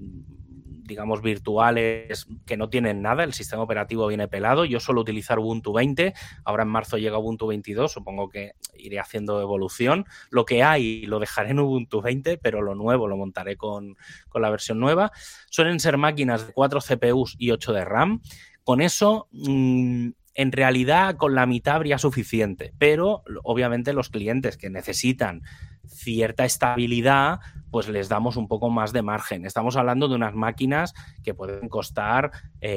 digamos, virtuales que no tienen nada, el sistema operativo viene pelado. Yo suelo utilizar Ubuntu 20, ahora en marzo llega Ubuntu 22, supongo que iré haciendo evolución. Lo que hay lo dejaré en Ubuntu 20, pero lo nuevo lo montaré con, la versión nueva. Suelen ser máquinas de 4 CPUs y 8 de RAM. Con eso, mm, en realidad, con la mitad habría suficiente, pero obviamente los clientes que necesitan cierta estabilidad, pues les damos un poco más de margen. Estamos hablando de unas máquinas que pueden costar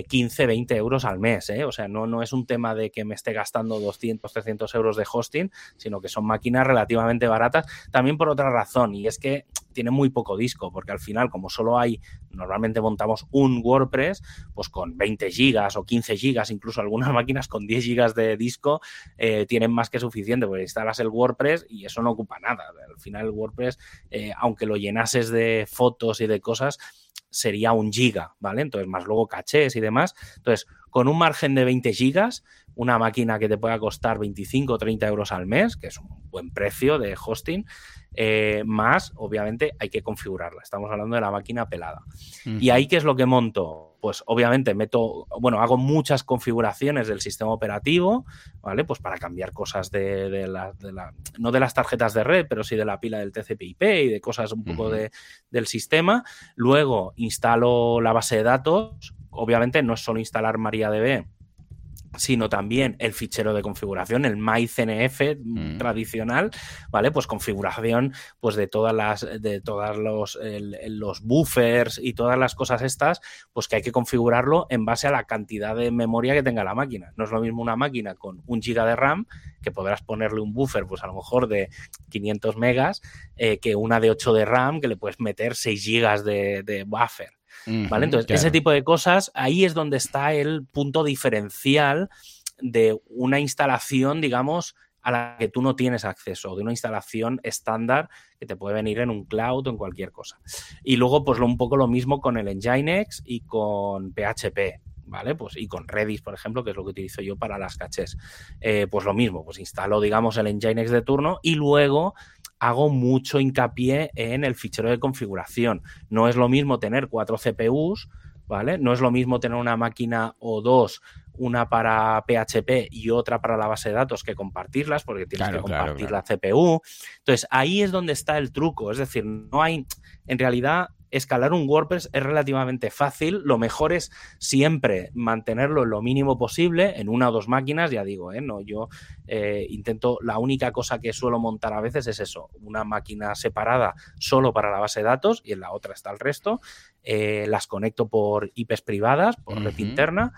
15, eh, 20 euros al mes. ¿eh? O sea, no, no es un tema de que me esté gastando 200, 300 euros de hosting, sino que son máquinas relativamente baratas. También por otra razón, y es que tiene muy poco disco, porque al final, como solo hay, normalmente montamos un WordPress, pues con 20 gigas o 15 gigas, incluso algunas máquinas con 10 gigas de disco, eh, tienen más que suficiente, porque instalas el WordPress y eso no ocupa nada. Al final el WordPress, eh, aunque lo llenases de fotos y de cosas, sería un giga, ¿vale? Entonces, más luego cachés y demás. Entonces, con un margen de 20 gigas, una máquina que te pueda costar 25 o 30 euros al mes, que es un buen precio de hosting, eh, más, obviamente, hay que configurarla. Estamos hablando de la máquina pelada. ¿Y ahí qué es lo que monto? Pues obviamente meto, bueno, hago muchas configuraciones del sistema operativo, ¿vale? Pues para cambiar cosas de, la, no de las tarjetas de red, pero sí de la pila del TCP/IP y de cosas un poco de, del sistema. Luego instalo la base de datos. Obviamente no es solo instalar MariaDB, sino también el fichero de configuración, el MyCNF mm. tradicional, ¿vale? Pues configuración pues de todas las, de todos los, los buffers y todas las cosas estas, pues que hay que configurarlo en base a la cantidad de memoria que tenga la máquina. No es lo mismo una máquina con un giga de RAM, que podrás ponerle un buffer, pues a lo mejor de 500 megas, eh, que una de 8 de RAM, que le puedes meter 6 gigas de buffer. ¿Vale? Entonces, ese tipo de cosas, ahí es donde está el punto diferencial de una instalación, digamos, a la que tú no tienes acceso, de una instalación estándar que te puede venir en un cloud o en cualquier cosa. Y luego, pues lo, un poco lo mismo con el Nginx y con PHP. ¿Vale? Pues, y con Redis, por ejemplo, que es lo que utilizo yo para las cachés. Eh, pues lo mismo, pues instalo, digamos, el Nginx de turno y luego hago mucho hincapié en el fichero de configuración. No es lo mismo tener cuatro CPUs, ¿vale? No es lo mismo tener una máquina o dos, una para PHP y otra para la base de datos, que compartirlas, porque tienes que compartir la CPU. Entonces, ahí es donde está el truco. Es decir, no hay, en realidad, escalar un WordPress es relativamente fácil. Lo mejor es siempre mantenerlo lo mínimo posible en una o dos máquinas. Ya digo, ¿eh? no, yo eh, intento, la única cosa que suelo montar a veces es eso, una máquina separada solo para la base de datos y en la otra está el resto. Eh, las conecto por IPs privadas, por red interna.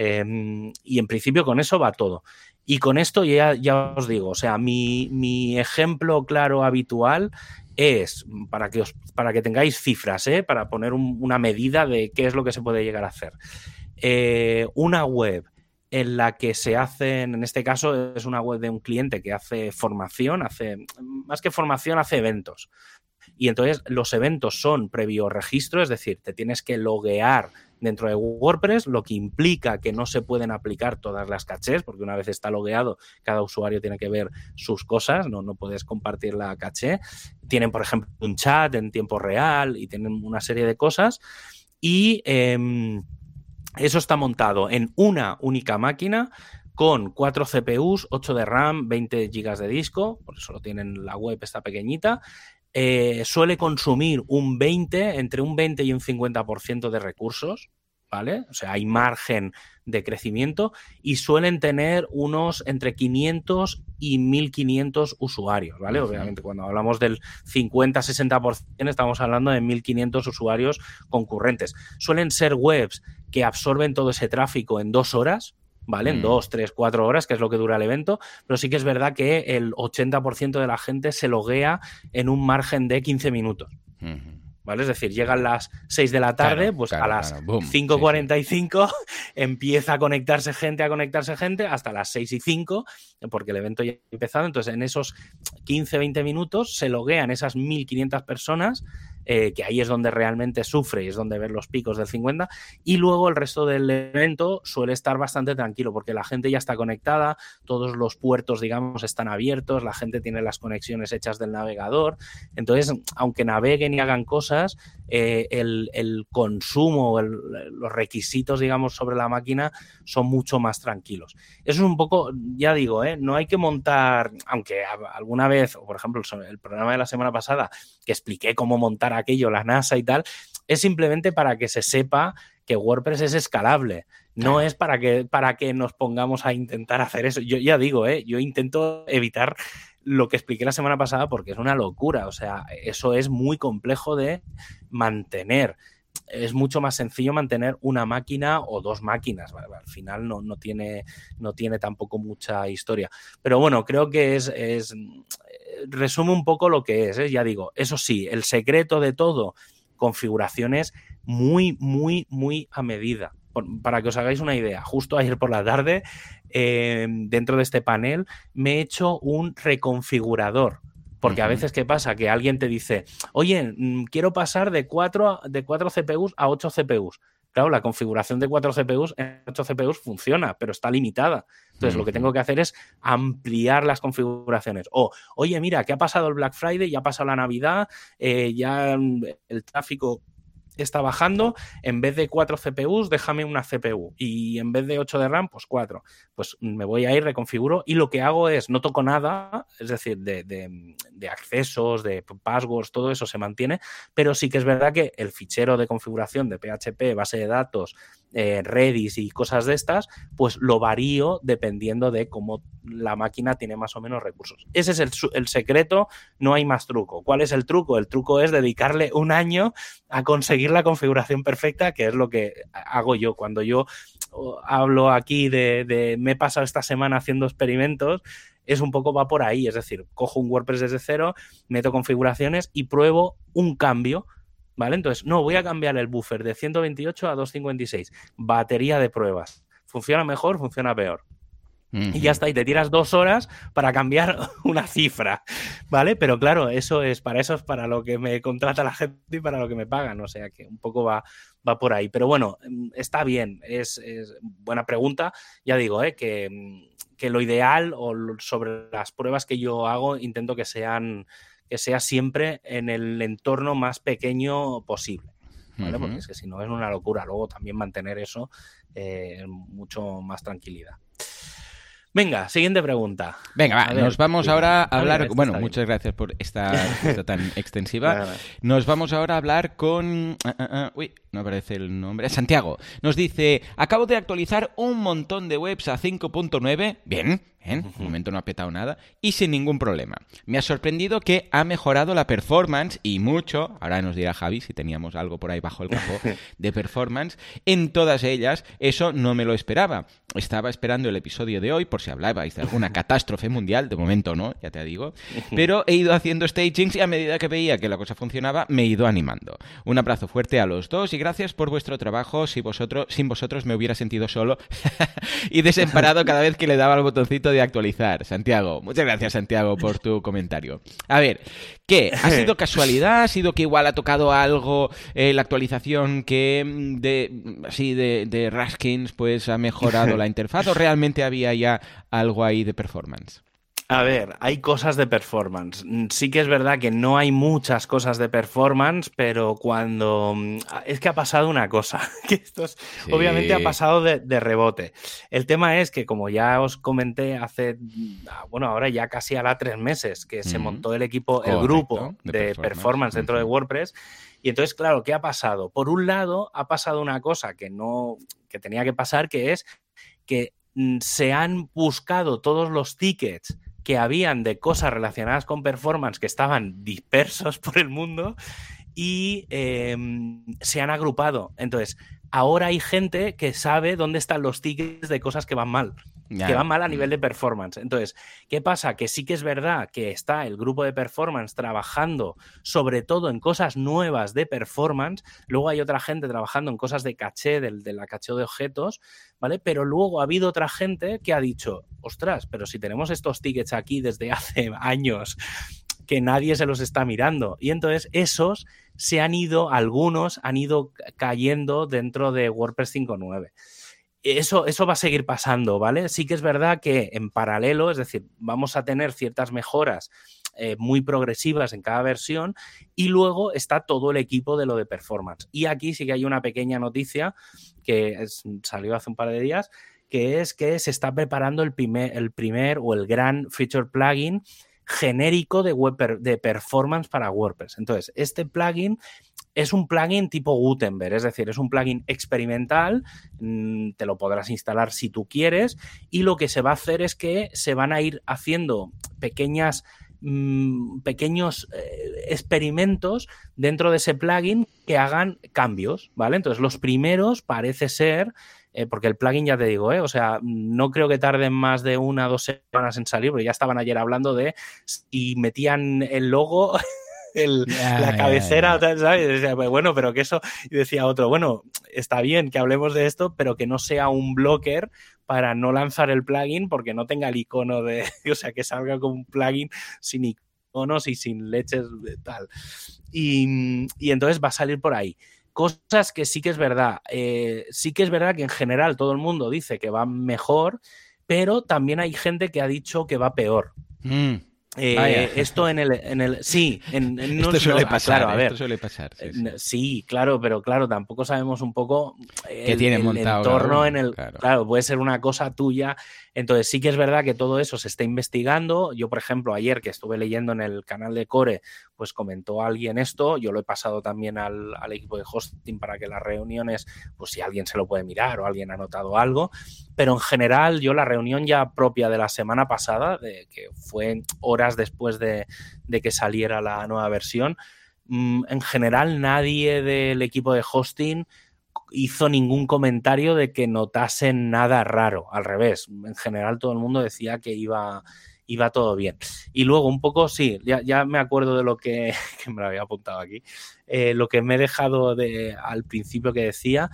Em, y en principio con eso va todo. Y con esto ya, ya os digo, o sea, mi, mi ejemplo claro habitual es, para que, os, para que tengáis cifras, ¿eh? para poner una medida de qué es lo que se puede llegar a hacer. Eh, una web en la que se hacen, en este caso es una web de un cliente que hace formación, hace, más que formación, hace eventos. Y entonces los eventos son previo registro, es decir, te tienes que loguear dentro de WordPress, lo que implica que no se pueden aplicar todas las cachés, porque una vez está logueado, cada usuario tiene que ver sus cosas, no, no puedes compartir la caché. Tienen, por ejemplo, un chat en tiempo real y tienen una serie de cosas. Y em, eso está montado en una única máquina con 4 CPUs, 8 de RAM, 20 GB de disco, por eso lo tienen la web, está pequeñita, eh, suele consumir un 20, entre un 20 y un 50% de recursos, ¿vale? O sea, hay margen de crecimiento y suelen tener unos entre 500 y 1500 usuarios, ¿vale? Obviamente, cuando hablamos del 50-60%, estamos hablando de 1500 usuarios concurrentes. Suelen ser webs que absorben todo ese tráfico en dos horas, ¿vale? En mm. dos, tres, cuatro horas, que es lo que dura el evento, pero sí que es verdad que el 80% de la gente se loguea en un margen de 15 minutos. ¿Vale? Es decir, llegan las 6 de la tarde, pues a las 5.45 empieza a conectarse gente, a conectarse gente, hasta las 6 y 5, porque el evento ya ha empezado. Entonces, en esos 15, 20 minutos se loguean esas 1.500 personas eh, que ahí es donde realmente sufre y es donde ver los picos del 50, y luego el resto del evento suele estar bastante tranquilo porque la gente ya está conectada, todos los puertos, digamos, están abiertos, la gente tiene las conexiones hechas del navegador, entonces, aunque naveguen y hagan cosas, eh, el, consumo, los requisitos, digamos, sobre la máquina son mucho más tranquilos. Eso es un poco, ya digo, ¿eh? no hay que montar, aunque alguna vez, o por ejemplo, el programa de la semana pasada, que expliqué cómo montar aquello, la NASA y tal, es simplemente para que se sepa que WordPress es escalable. No es para que, para que nos pongamos a intentar hacer eso. Yo ya digo, ¿eh? yo intento evitar lo que expliqué la semana pasada porque es una locura. O sea, eso es muy complejo de mantener. Es mucho más sencillo mantener una máquina o dos máquinas. Al final no, tiene, no tiene tampoco mucha historia. Pero bueno, creo que es, es resume un poco lo que es, ¿eh? ya digo, eso sí, el secreto de todo, configuraciones muy, muy, muy a medida. para que os hagáis una idea, justo ayer por la tarde, em, dentro de este panel, me he hecho un reconfigurador. Porque a veces, ¿qué pasa? Que alguien te dice, oye, mm, quiero pasar de 4 de cuatro CPUs a 8 CPUs. Claro, la configuración de 4 CPUs en 8 CPUs funciona, pero está limitada. Entonces, lo que tengo que hacer es ampliar las configuraciones. O, oye, mira, ¿qué ha pasado el Black Friday? Ya ha pasado la Navidad, eh, ya el tráfico está bajando, en vez de 4 CPUs, déjame una CPU. Y en vez de 8 de RAM, pues 4. Pues me voy a ir, reconfiguro y lo que hago es, no toco nada, es decir, de, de, accesos, de passwords, todo eso se mantiene, pero sí que es verdad que el fichero de configuración de PHP, base de datos, eh, Redis y cosas de estas, pues lo varío dependiendo de cómo la máquina tiene más o menos recursos. Ese es el, secreto, no hay más truco. ¿Cuál es el truco? El truco es dedicarle un año a conseguir la configuración perfecta, que es lo que hago yo. Cuando yo hablo aquí de, de me he pasado esta semana haciendo experimentos, es un poco va por ahí, es decir, cojo un WordPress desde cero, meto configuraciones y pruebo un cambio ¿Vale? Entonces, no, voy a cambiar el buffer de 128 a 256. Batería de pruebas. ¿Funciona mejor? ¿Funciona peor? Y ya está, y te tiras dos horas para cambiar una cifra, ¿vale? Pero claro, eso es para eso es para lo que me contrata la gente y para lo que me pagan, o sea que un poco va, va por ahí. Pero bueno, mm, está bien, es, buena pregunta. Ya digo, ¿eh? que, mm, que lo ideal o sobre las pruebas que yo hago intento que sean que sea siempre en el entorno más pequeño posible. ¿vale? Porque es que si no es una locura luego también mantener eso eh, mucho más tranquilidad. Venga, siguiente pregunta. Venga, va, nos vamos ahora a hablar. bueno, muchas gracias por esta respuesta tan extensiva. Nos vamos ahora a hablar con. Ah, ah, ah, uy, no aparece el nombre. Santiago. Nos dice: Acabo de actualizar un montón de webs a 5.9. Bien, en un momento no ha petado nada y sin ningún problema. Me ha sorprendido que ha mejorado la performance y mucho, ahora nos dirá Javi si teníamos algo por ahí bajo el capó de performance, en todas ellas. Eso no me lo esperaba. Estaba esperando el episodio de hoy por si hablabais de alguna catástrofe mundial, de momento no, ya te digo, pero he ido haciendo stagings y a medida que veía que la cosa funcionaba me he ido animando. Un abrazo fuerte a los dos y gracias por vuestro trabajo, si vosotros, sin vosotros me hubiera sentido solo y desemparado cada vez que le daba el botoncito de actualizar. Santiago, muchas gracias Santiago por tu comentario. A ver, ¿qué? ¿Ha sido casualidad? ¿Ha sido que igual ha tocado algo eh, la actualización que mm, de así de, de Raskins pues ha mejorado la interfaz o realmente había ya algo ahí de performance? A ver, hay cosas de performance. Mm, sí que es verdad que no hay muchas cosas de performance, pero cuando... Mm, es que ha pasado una cosa, que esto obviamente ha pasado de, rebote. El tema es que, como ya os comenté hace, mm, ah, bueno, ahora ya casi hará tres meses que se montó el equipo, el grupo de, performance, dentro de WordPress. Y entonces, claro, ¿qué ha pasado? Por un lado, ha pasado una cosa que no, que tenía que pasar, que es que se han buscado todos los tickets que habían de cosas relacionadas con performance que estaban dispersos por el mundo y em, se han agrupado. Entonces, ahora hay gente que sabe dónde están los tickets de cosas que van mal que va mal a nivel de performance. Entonces, ¿qué pasa? Que sí que es verdad que está el grupo de performance trabajando sobre todo en cosas nuevas de performance, luego hay otra gente trabajando en cosas de caché, del, de la caché de objetos, ¿vale? Pero luego ha habido otra gente que ha dicho, ostras, pero si tenemos estos tickets aquí desde hace años que nadie se los está mirando. Y entonces esos se han ido, algunos han ido cayendo dentro de WordPress 5.9 eso, eso va a seguir pasando, ¿vale? Sí que es verdad que en paralelo, es decir, vamos a tener ciertas mejoras eh, muy progresivas en cada versión y luego está todo el equipo de lo de performance. Y aquí sí que hay una pequeña noticia que salió hace un par de días, que es que se está preparando el primer, el primer o el gran feature plugin genérico de, web de performance para WordPress. Entonces, este plugin es un plugin tipo Gutenberg, es decir, es un plugin experimental, mm, te lo podrás instalar si tú quieres, y lo que se va a hacer es que se van a ir haciendo pequeñas mm, pequeños eh, experimentos dentro de ese plugin que hagan cambios, ¿vale? Entonces, los primeros parece ser eh, porque el plugin ya te digo, ¿eh? o sea, no creo que tarden más de una o dos semanas en salir, porque ya estaban ayer hablando de y metían el logo la cabecera, ¿sabes? Pues bueno, pero que eso, y decía otro, bueno, está bien que hablemos de esto, pero que no sea un blocker para no lanzar el plugin porque no tenga el icono de, o sea, que salga como un plugin sin iconos y sin leches de tal. Y, y entonces va a salir por ahí. cosas que sí que es verdad. Eh, sí que es verdad que en general todo el mundo dice que va mejor, pero también hay gente que ha dicho que va peor. Mm. Eh, esto en el, en el sí, en, esto suele pasar, claro, a ver, suele pasar. Sí, claro, pero claro, tampoco sabemos un poco el, tiene montado, entorno en el claro. puede ser una cosa tuya entonces sí que es verdad que todo eso se está investigando. Yo, por ejemplo, ayer que estuve leyendo en el canal de Core, pues comentó alguien esto. Yo lo he pasado también al, equipo de hosting para que las reuniones, pues si alguien se lo puede mirar o alguien ha notado algo. Pero en general, yo la reunión ya propia de la semana pasada, de, que fue horas después de, de que saliera la nueva versión, mm, en general nadie del equipo de hosting hizo ningún comentario de que notasen nada raro. Al revés, en general todo el mundo decía que iba, iba todo bien. Y luego un poco, sí, ya, me acuerdo de lo que, que, me lo había apuntado aquí, eh, lo que me he dejado de, al principio que decía,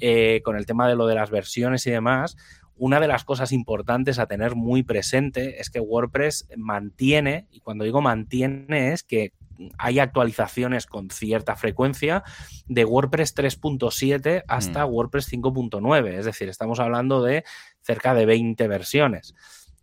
eh, con el tema de lo de las versiones y demás, una de las cosas importantes a tener muy presente es que WordPress mantiene, y cuando digo mantiene es que hay actualizaciones con cierta frecuencia de WordPress 3.7 hasta mm. WordPress 5.9. Es decir, estamos hablando de cerca de 20 versiones,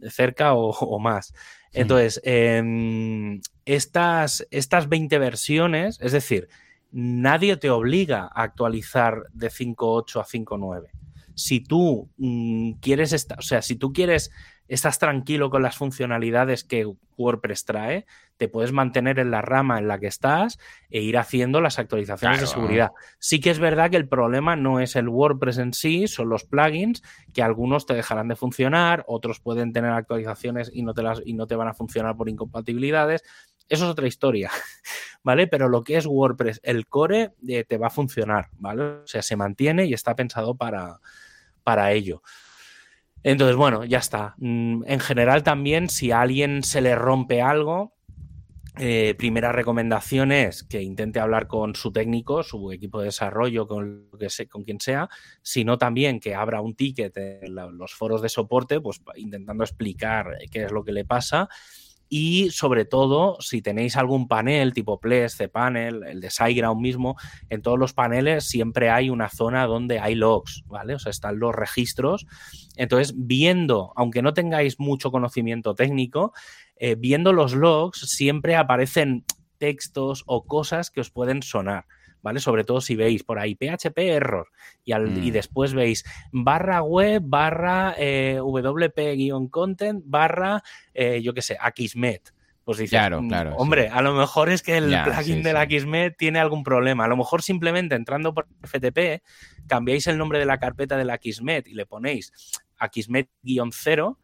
cerca o, más. Entonces, em, estas, estas 20 versiones, es decir, nadie te obliga a actualizar de 5.8 a 5.9. Si tú mm, quieres, o sea, si tú quieres estás tranquilo con las funcionalidades que WordPress trae, te puedes mantener en la rama en la que estás e ir haciendo las actualizaciones de seguridad. Sí que es verdad que el problema no es el WordPress en sí, son los plugins, que algunos te dejarán de funcionar, otros pueden tener actualizaciones y no te, las, y no te van a funcionar por incompatibilidades. Eso es otra historia, ¿vale? Pero lo que es WordPress, el core eh, te va a funcionar, ¿vale? O sea, se mantiene y está pensado para, para ello. Entonces, bueno, ya está. Mm, en general también, si a alguien se le rompe algo, eh, primera recomendación es que intente hablar con su técnico, su equipo de desarrollo, con, que sé, con quien sea, sino también que abra un ticket en los foros de soporte, pues intentando explicar qué es lo que le pasa y sobre todo, si tenéis algún panel tipo Ples, cPanel, el de SiteGround mismo, en todos los paneles siempre hay una zona donde hay logs, ¿vale? O sea, están los registros. Entonces, viendo, aunque no tengáis mucho conocimiento técnico, eh, viendo los logs siempre aparecen textos o cosas que os pueden sonar. ¿Vale? Sobre todo si veis por ahí PHP error y, y mm. después veis barra web, barra eh, WP-content, barra, eh, yo qué sé, Akismet. Pues dices, claro, mm, claro, hombre, a lo mejor es que el plugin de la Akismet tiene algún problema. A lo mejor simplemente entrando por FTP, cambiáis el nombre de la carpeta de la Akismet y le ponéis Akismet-0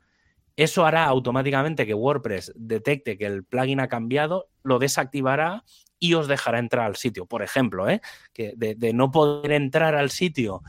eso hará automáticamente que WordPress detecte que el plugin ha cambiado, lo desactivará y os dejará entrar al sitio. Por ejemplo, ¿eh? que de, no poder entrar al sitio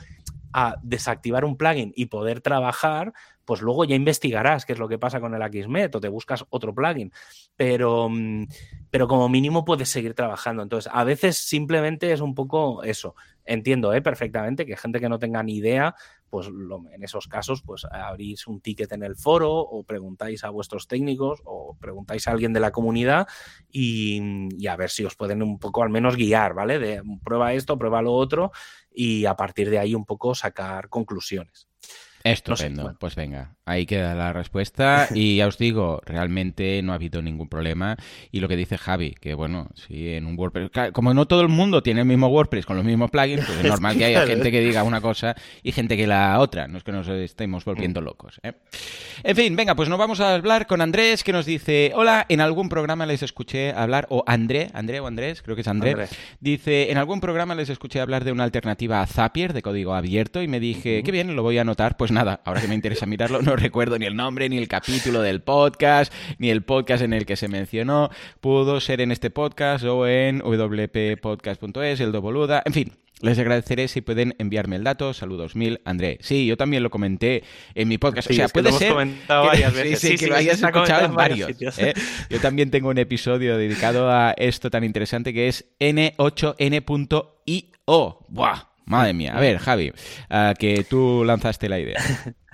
a desactivar un plugin y poder trabajar, pues luego ya investigarás qué es lo que pasa con el Akismet o te buscas otro plugin. Pero, mm, pero como mínimo puedes seguir trabajando. Entonces, a veces simplemente es un poco eso. Entiendo ¿eh? perfectamente que gente que no tenga ni idea pues en esos casos, pues abrís un ticket en el foro o preguntáis a vuestros técnicos o preguntáis a alguien de la comunidad y, a ver si os pueden un poco al menos guiar, ¿vale? De prueba esto, prueba lo otro y a partir de ahí un poco sacar conclusiones. Estupendo, pues venga, ahí queda la respuesta. Y ya os digo, realmente no ha habido ningún problema. Y lo que dice Javi, que bueno, si en un WordPress, como no todo el mundo tiene el mismo WordPress con los mismos plugins, pues es normal que haya gente que diga una cosa y gente que la otra, no es que nos estemos volviendo locos. ¿eh? En fin, venga, pues nos vamos a hablar con Andrés que nos dice, hola, en algún programa les escuché hablar, o André, André o Andrés, creo que es André, dice, en algún programa les escuché hablar de una alternativa a Zapier de código abierto y me dije, qué bien, lo voy a anotar, pues nada, ahora que me interesa mirarlo, no recuerdo ni el nombre, ni el capítulo del podcast, ni el podcast en el que se mencionó. Pudo ser en este podcast o en wppodcast.es, el Boluda, en fin. Les agradeceré si pueden enviarme el dato. Saludos mil, André. Sí, yo también lo comenté en mi podcast. o sea, puede ser que lo hayas escuchado en varios. ¿eh? Yo también tengo un episodio dedicado a esto tan interesante que es n8n.io. ¡Buah! Madre mía. A ver, Javi, que tú lanzaste la idea.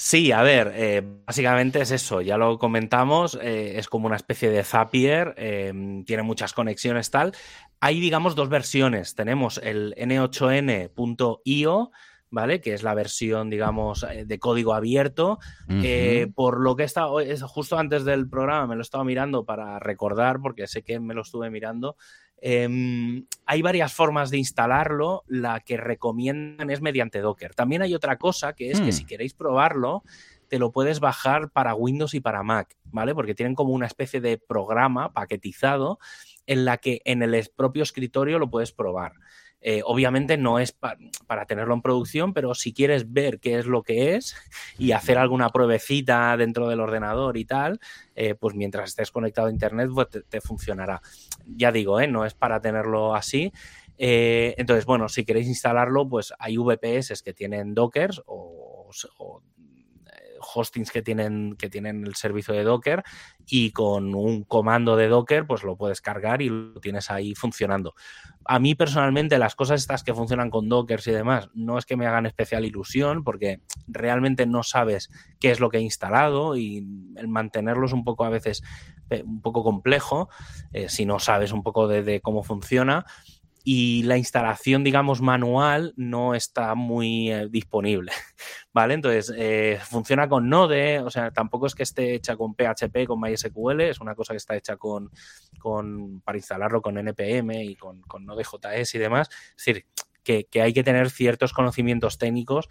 Sí, a ver, eh, básicamente es eso, ya lo comentamos, eh, es como una especie de Zapier, eh, tiene muchas conexiones tal. Hay, digamos, dos versiones. Tenemos el n8n.io, ¿vale? Que es la versión, digamos, de código abierto. por lo que he estado, justo antes del programa me lo he estado mirando para recordar, porque sé que me lo estuve mirando. Em, hay varias formas de instalarlo. La que recomiendan es mediante Docker. También hay otra cosa que es que si hmm. queréis probarlo, te lo puedes bajar para Windows y para Mac, ¿vale? Porque tienen como una especie de programa paquetizado en la que en el propio escritorio lo puedes probar. Eh, obviamente no es para tenerlo en producción, pero si quieres ver qué es lo que es y hacer alguna pruebecita dentro del ordenador y tal, eh, pues mientras estés conectado a Internet pues te, funcionará. Ya digo, ¿eh? no es para tenerlo así. entonces, bueno, si queréis instalarlo, pues hay VPS que tienen Dockers o, o hostings que tienen, que tienen el servicio de Docker y con un comando de Docker pues lo puedes cargar y lo tienes ahí funcionando. A mí personalmente las cosas estas que funcionan con Docker y demás no es que me hagan especial ilusión porque realmente no sabes qué es lo que he instalado y el mantenerlo es un poco a veces eh, un poco complejo eh, si no sabes un poco de cómo funciona y la instalación, digamos, manual no está muy eh, disponible, ¿vale? Entonces, eh, funciona con Node, o sea, tampoco es que esté hecha con PHP, con MySQL, es una cosa que está hecha con, con para instalarlo con NPM y con, con Node.js y demás. Es decir, que, que hay que tener ciertos conocimientos técnicos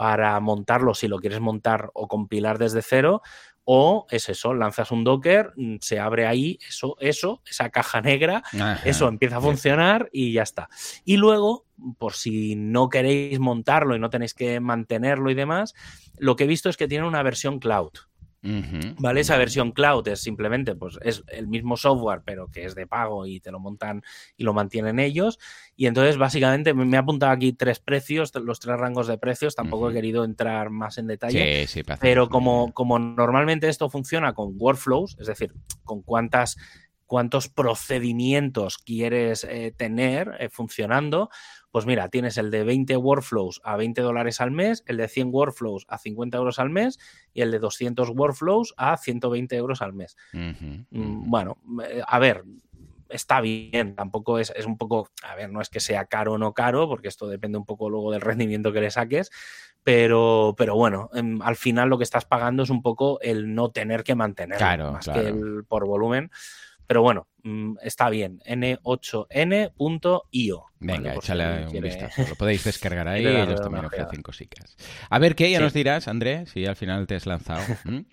para montarlo si lo quieres montar o compilar desde cero o es eso, lanzas un Docker, mm, se abre ahí eso, eso, esa caja negra, eso empieza a funcionar y ya está. Y luego, por si no queréis montarlo y no tenéis que mantenerlo y demás, lo que he visto es que tiene una versión cloud. ¿Vale? Esa versión cloud es simplemente, pues es el mismo software, pero que es de pago y te lo montan y lo mantienen ellos. Y entonces, básicamente, me ha apuntado aquí tres precios, los tres rangos de precios. Tampoco he querido entrar más en detalle. pero como, como normalmente esto funciona con workflows, es decir, con cuántas cuántos procedimientos quieres eh, tener eh, funcionando, pues mira, tienes el de 20 workflows a 20 dólares al mes, el de 100 workflows a 50 euros al mes y el de 200 workflows a 120 euros al mes. Mm, bueno, eh, a ver, está bien, tampoco es, es, un poco, a ver, no es que sea caro o no caro, porque esto depende un poco luego del rendimiento que le saques, pero, pero bueno, em, al final lo que estás pagando es un poco el no tener que mantenerlo, más que el por volumen. Pero bueno, está bien. n8n.io. Venga, échale un vistazo. Lo podéis descargar ahí y ellos también ofrecen cositas. A ver qué, ya nos dirás, André, si al final te has lanzado.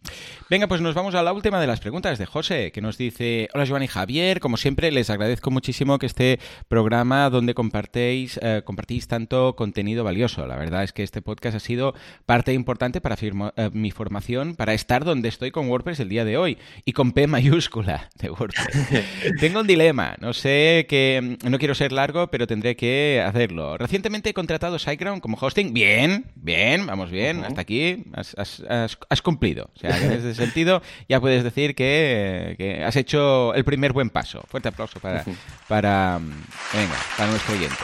Venga, pues nos vamos a la última de las preguntas de José, que nos dice: Hola, Joan y Javier. Como siempre, les agradezco muchísimo que este programa donde compartéis, eh, compartís tanto contenido valioso. La verdad es que este podcast ha sido parte importante para eh, mi formación, para estar donde estoy con WordPress el día de hoy y con P mayúscula de WordPress. Tengo un dilema. No sé que. No quiero ser largo, pero tendré que hacerlo. Recientemente he contratado SiteGround como hosting. Bien, bien, vamos bien. Hasta aquí has, cumplido. O sea, en ese sentido ya puedes decir que, has hecho el primer buen paso. Fuerte aplauso para, para, venga, para nuestro oyente.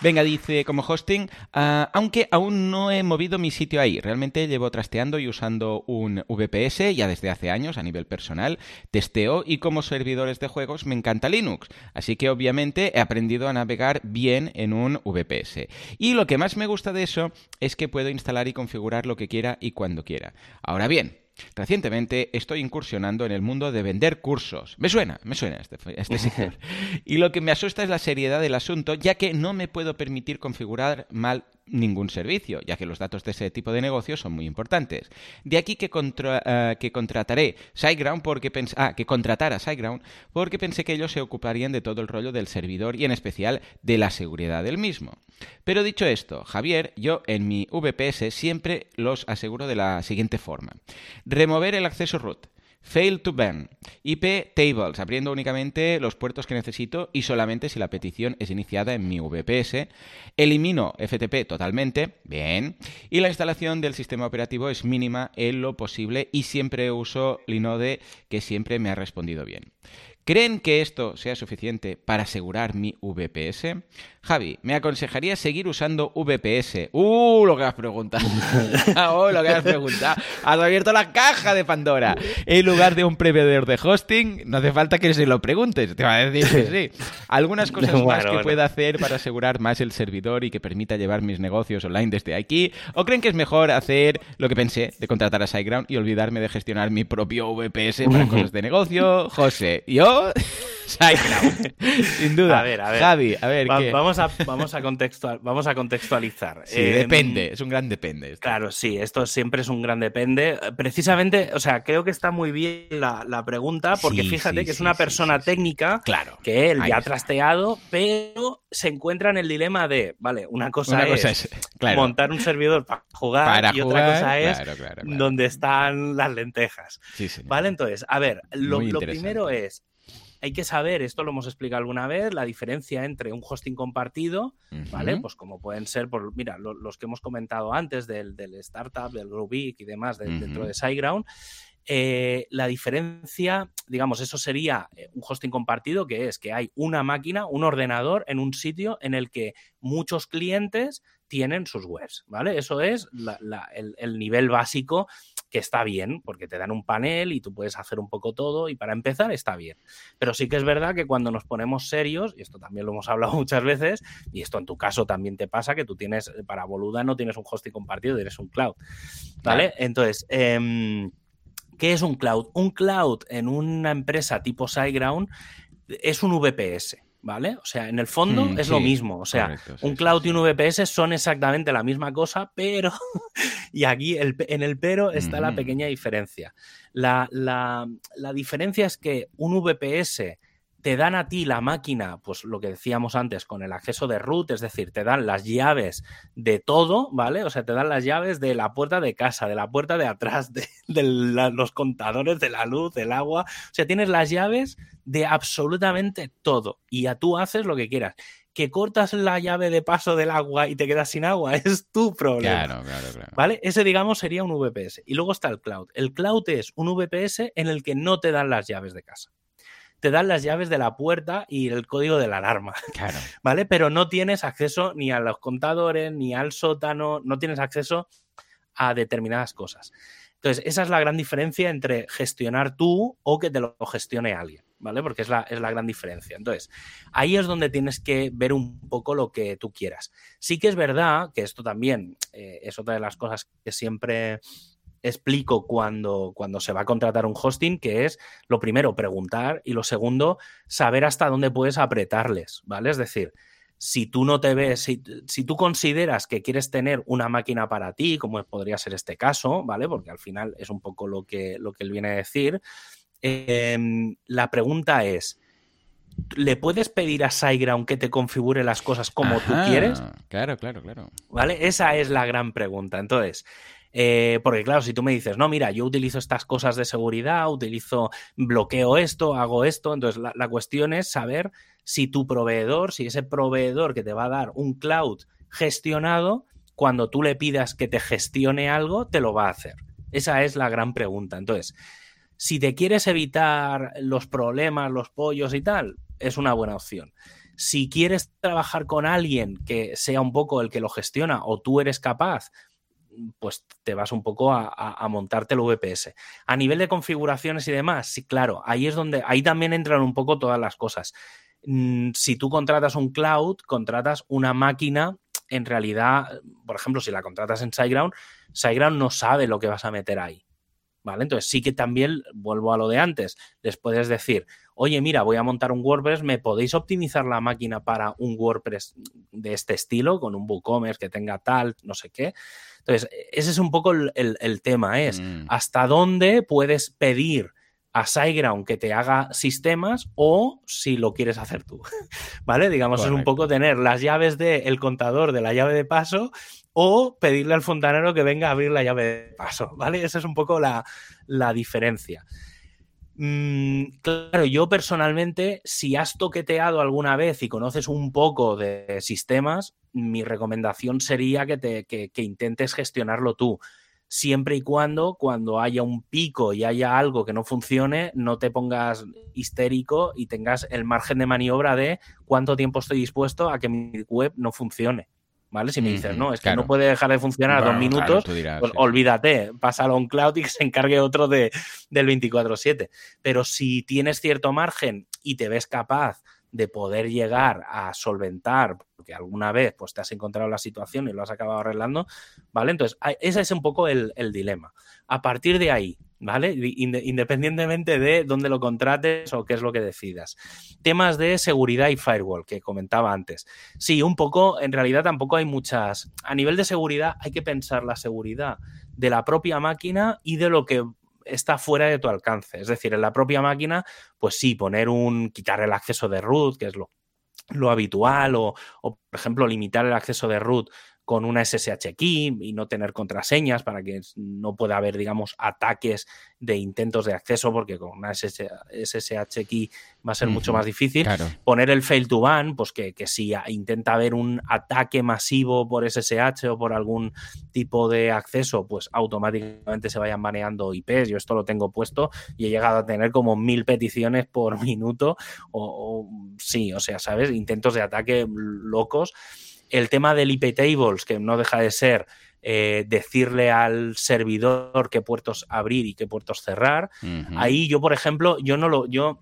Venga, dice como hosting, ah, aunque aún no he movido mi sitio ahí. Realmente llevo trasteando y usando un VPS ya desde hace años a nivel personal. Testeo y como servidores de juegos me encanta Linux. Así que obviamente he aprendido a navegar bien en un VPS. Y lo que más me gusta de eso es que puedo instalar y configurar lo que quiera y cuando quiera. Ahora bien, Recientemente estoy incursionando en el mundo de vender cursos. Me suena, me suena este, este sector. Y lo que me asusta es la seriedad del asunto, ya que no me puedo permitir configurar mal ningún servicio, ya que los datos de ese tipo de negocio son muy importantes. De aquí que, eh, que contrataré SiteGround porque pensé, ah, que contratara SiteGround porque pensé que ellos se ocuparían de todo el rollo del servidor y en especial de la seguridad del mismo. Pero dicho esto, Javier, yo en mi VPS siempre los aseguro de la siguiente forma. Remover el acceso root Fail to ban. IP tables, abriendo únicamente los puertos que necesito y solamente si la petición es iniciada en mi VPS. Elimino FTP totalmente, bien. Y la instalación del sistema operativo es mínima en lo posible y siempre uso Linode, que siempre me ha respondido bien. ¿Creen que esto sea suficiente para asegurar mi VPS? Javi, ¿me aconsejaría seguir usando VPS? ¡Uh! Lo que has preguntado. ¡Oh, lo que has preguntado! Has abierto la caja de Pandora. En lugar de un proveedor de hosting, no hace falta que se lo preguntes. Te va a decir que sí. Algunas cosas más que bueno. pueda hacer para asegurar más el servidor y que permita llevar mis negocios online desde aquí. ¿O creen que es mejor hacer lo que pensé de contratar a SiteGround y olvidarme de gestionar mi propio VPS para cosas de negocio? José, yo, Sin duda. A ver, a ver. Javi, a ver, Va- ¿qué? vamos, a, vamos, a contextual- vamos a contextualizar. Sí, Eh, depende, es un gran depende. esto. Claro, sí, esto siempre es un gran depende. Precisamente, o sea, creo que está muy bien la, la pregunta, porque Sí, fíjate sí, que es una persona técnica Claro. que él ya ha trasteado, pero se encuentra en el dilema de, vale, una cosa, Una es, cosa es, claro, montar un servidor para jugar para y jugar, otra cosa es claro, donde están las lentejas. Sí. ¿Vale? Entonces, a ver, lo, primero es, hay que saber, esto lo hemos explicado alguna vez, la diferencia entre un hosting compartido, ¿vale? Pues como pueden ser, por, mira, lo- los que hemos comentado antes del, del startup, del Growbig y demás de- dentro de SiteGround. eh, la diferencia, digamos, eso sería eh, un hosting compartido, que es que hay una máquina, un ordenador en un sitio en el que muchos clientes tienen sus webs, ¿vale? Eso es la- la- el, el nivel básico que está bien, porque te dan un panel y tú puedes hacer un poco todo y para empezar está bien. Pero sí que es verdad que cuando nos ponemos serios, y esto también lo hemos hablado muchas veces, y esto en tu caso también te pasa, que tú tienes, para Boluda no tienes un hosting compartido, eres un cloud, ¿vale? Entonces, em, ¿qué es un cloud? Un cloud en una empresa tipo SiteGround es un VPS, ¿vale? O sea, en el fondo Mm, es lo mismo, o sea, correcto, sí, un cloud sí. y un VPS son exactamente la misma cosa, pero, y aquí el en el pero está la Ujú. pequeña diferencia. La, la- la diferencia es que un VPS te dan a ti la máquina, pues lo que decíamos antes, con el acceso de root, es decir, te dan las llaves de todo, ¿vale? O sea, te dan las llaves de la puerta de casa, de la puerta de atrás, de, de la- los contadores de la luz, del agua. O sea, tienes las llaves de absolutamente todo y ya tú haces lo que quieras. Que cortas la llave de paso del agua y te quedas sin agua, es tu problema. Claro, claro, claro. ¿Vale? Ese, digamos, sería un VPS. Y luego está el cloud. El cloud es un VPS en el que no te dan las llaves de casa. Te dan las llaves de la puerta y el código de la alarma, Claro. ¿vale? Pero no tienes acceso ni a los contadores, ni al sótano, no tienes acceso a determinadas cosas. Entonces, esa es la gran diferencia entre gestionar tú o que te lo gestione alguien, ¿vale? Porque es la, es la gran diferencia. Entonces, ahí es donde tienes que ver un poco lo que tú quieras. Sí que es verdad que esto también eh, es otra de las cosas que siempre explico cuando, cuando se va a contratar un hosting, que es lo primero, preguntar y lo segundo, saber hasta dónde puedes apretarles, ¿vale? Es decir, si tú no te ves, si, si tú consideras que quieres tener una máquina para ti, como podría ser este caso, ¿vale? Porque al final es un poco lo que, lo que él viene a decir, eh, la pregunta es, ¿le puedes pedir a SiteGround que te configure las cosas como Ajá, tú quieres? Claro, claro, claro. ¿Vale? Esa es la gran pregunta. Entonces, eh, porque claro, si tú me dices, no, mira, yo utilizo estas cosas de seguridad, utilizo, bloqueo esto, hago esto, entonces la, la cuestión es saber si tu proveedor, si ese proveedor que te va a dar un cloud gestionado, cuando tú le pidas que te gestione algo, te lo va a hacer. Esa es la gran pregunta. Entonces, si te quieres evitar los problemas, los pollos y tal, es una buena opción. Si quieres trabajar con alguien que sea un poco el que lo gestiona o tú eres capaz, pues te vas un poco a, montarte el VPS. A nivel de configuraciones y demás, sí, claro, ahí es donde, ahí también entran un poco todas las cosas. Mm, Si tú contratas un cloud, contratas una máquina, en realidad, por ejemplo, si la contratas en SiteGround, SiteGround no sabe lo que vas a meter ahí. ¿Vale? Entonces sí que también, vuelvo a lo de antes, les puedes decir, oye, mira, voy a montar un WordPress, ¿me podéis optimizar la máquina para un WordPress de este estilo, con un WooCommerce que tenga tal, no sé qué? Entonces, ese es un poco el, el, el tema, es Mm. hasta dónde puedes pedir a SiteGround que te haga sistemas o si lo quieres hacer tú, ¿vale? Digamos, es un poco tener las llaves del contador de la llave de paso o pedirle al fontanero que venga a abrir la llave de paso, ¿vale? Esa es un poco la, la diferencia. Mm, claro, yo personalmente, si has toqueteado alguna vez y conoces un poco de sistemas, mi recomendación sería que, te, que, que intentes gestionarlo tú. siempre y cuando cuando haya un pico y haya algo que no funcione, no te pongas histérico y tengas el margen de maniobra de cuánto tiempo estoy dispuesto a que mi web no funcione. ¿Vale? Si me dices, no, es que no puede dejar de funcionar dos minutos, pues olvídate, pásalo a un cloud y que se encargue otro de, del 24-7. Pero si tienes cierto margen y te ves capaz de poder llegar a solventar, porque alguna vez pues, te has encontrado la situación y lo has acabado arreglando, ¿vale? Entonces, ese es un poco el, dilema. A partir de ahí, ¿vale? Independientemente de dónde lo contrates o qué es lo que decidas. Temas de seguridad y firewall, que comentaba antes. Sí, un poco, en realidad tampoco hay muchas. A nivel de seguridad hay que pensar la seguridad de la propia máquina y de lo que está fuera de tu alcance. Es decir, en la propia máquina, pues sí, poner un, quitar el acceso de root, que es lo, lo habitual, o, o, por ejemplo, limitar el acceso de root con una SSH key y no tener contraseñas para que no pueda haber, digamos, ataques de intentos de acceso, porque con una SSH key va a ser mucho más difícil. Poner el fail to ban, pues que, si intenta haber un ataque masivo por SSH o por algún tipo de acceso, pues automáticamente se vayan baneando IPs. Yo esto lo tengo puesto y he llegado a tener como mil peticiones por minuto, o, o sí, o sea, ¿sabes? Intentos de ataque locos el tema del IP tables, que no deja de ser eh, decirle al servidor qué puertos abrir y qué puertos cerrar. Ahí yo, por ejemplo, yo no lo, yo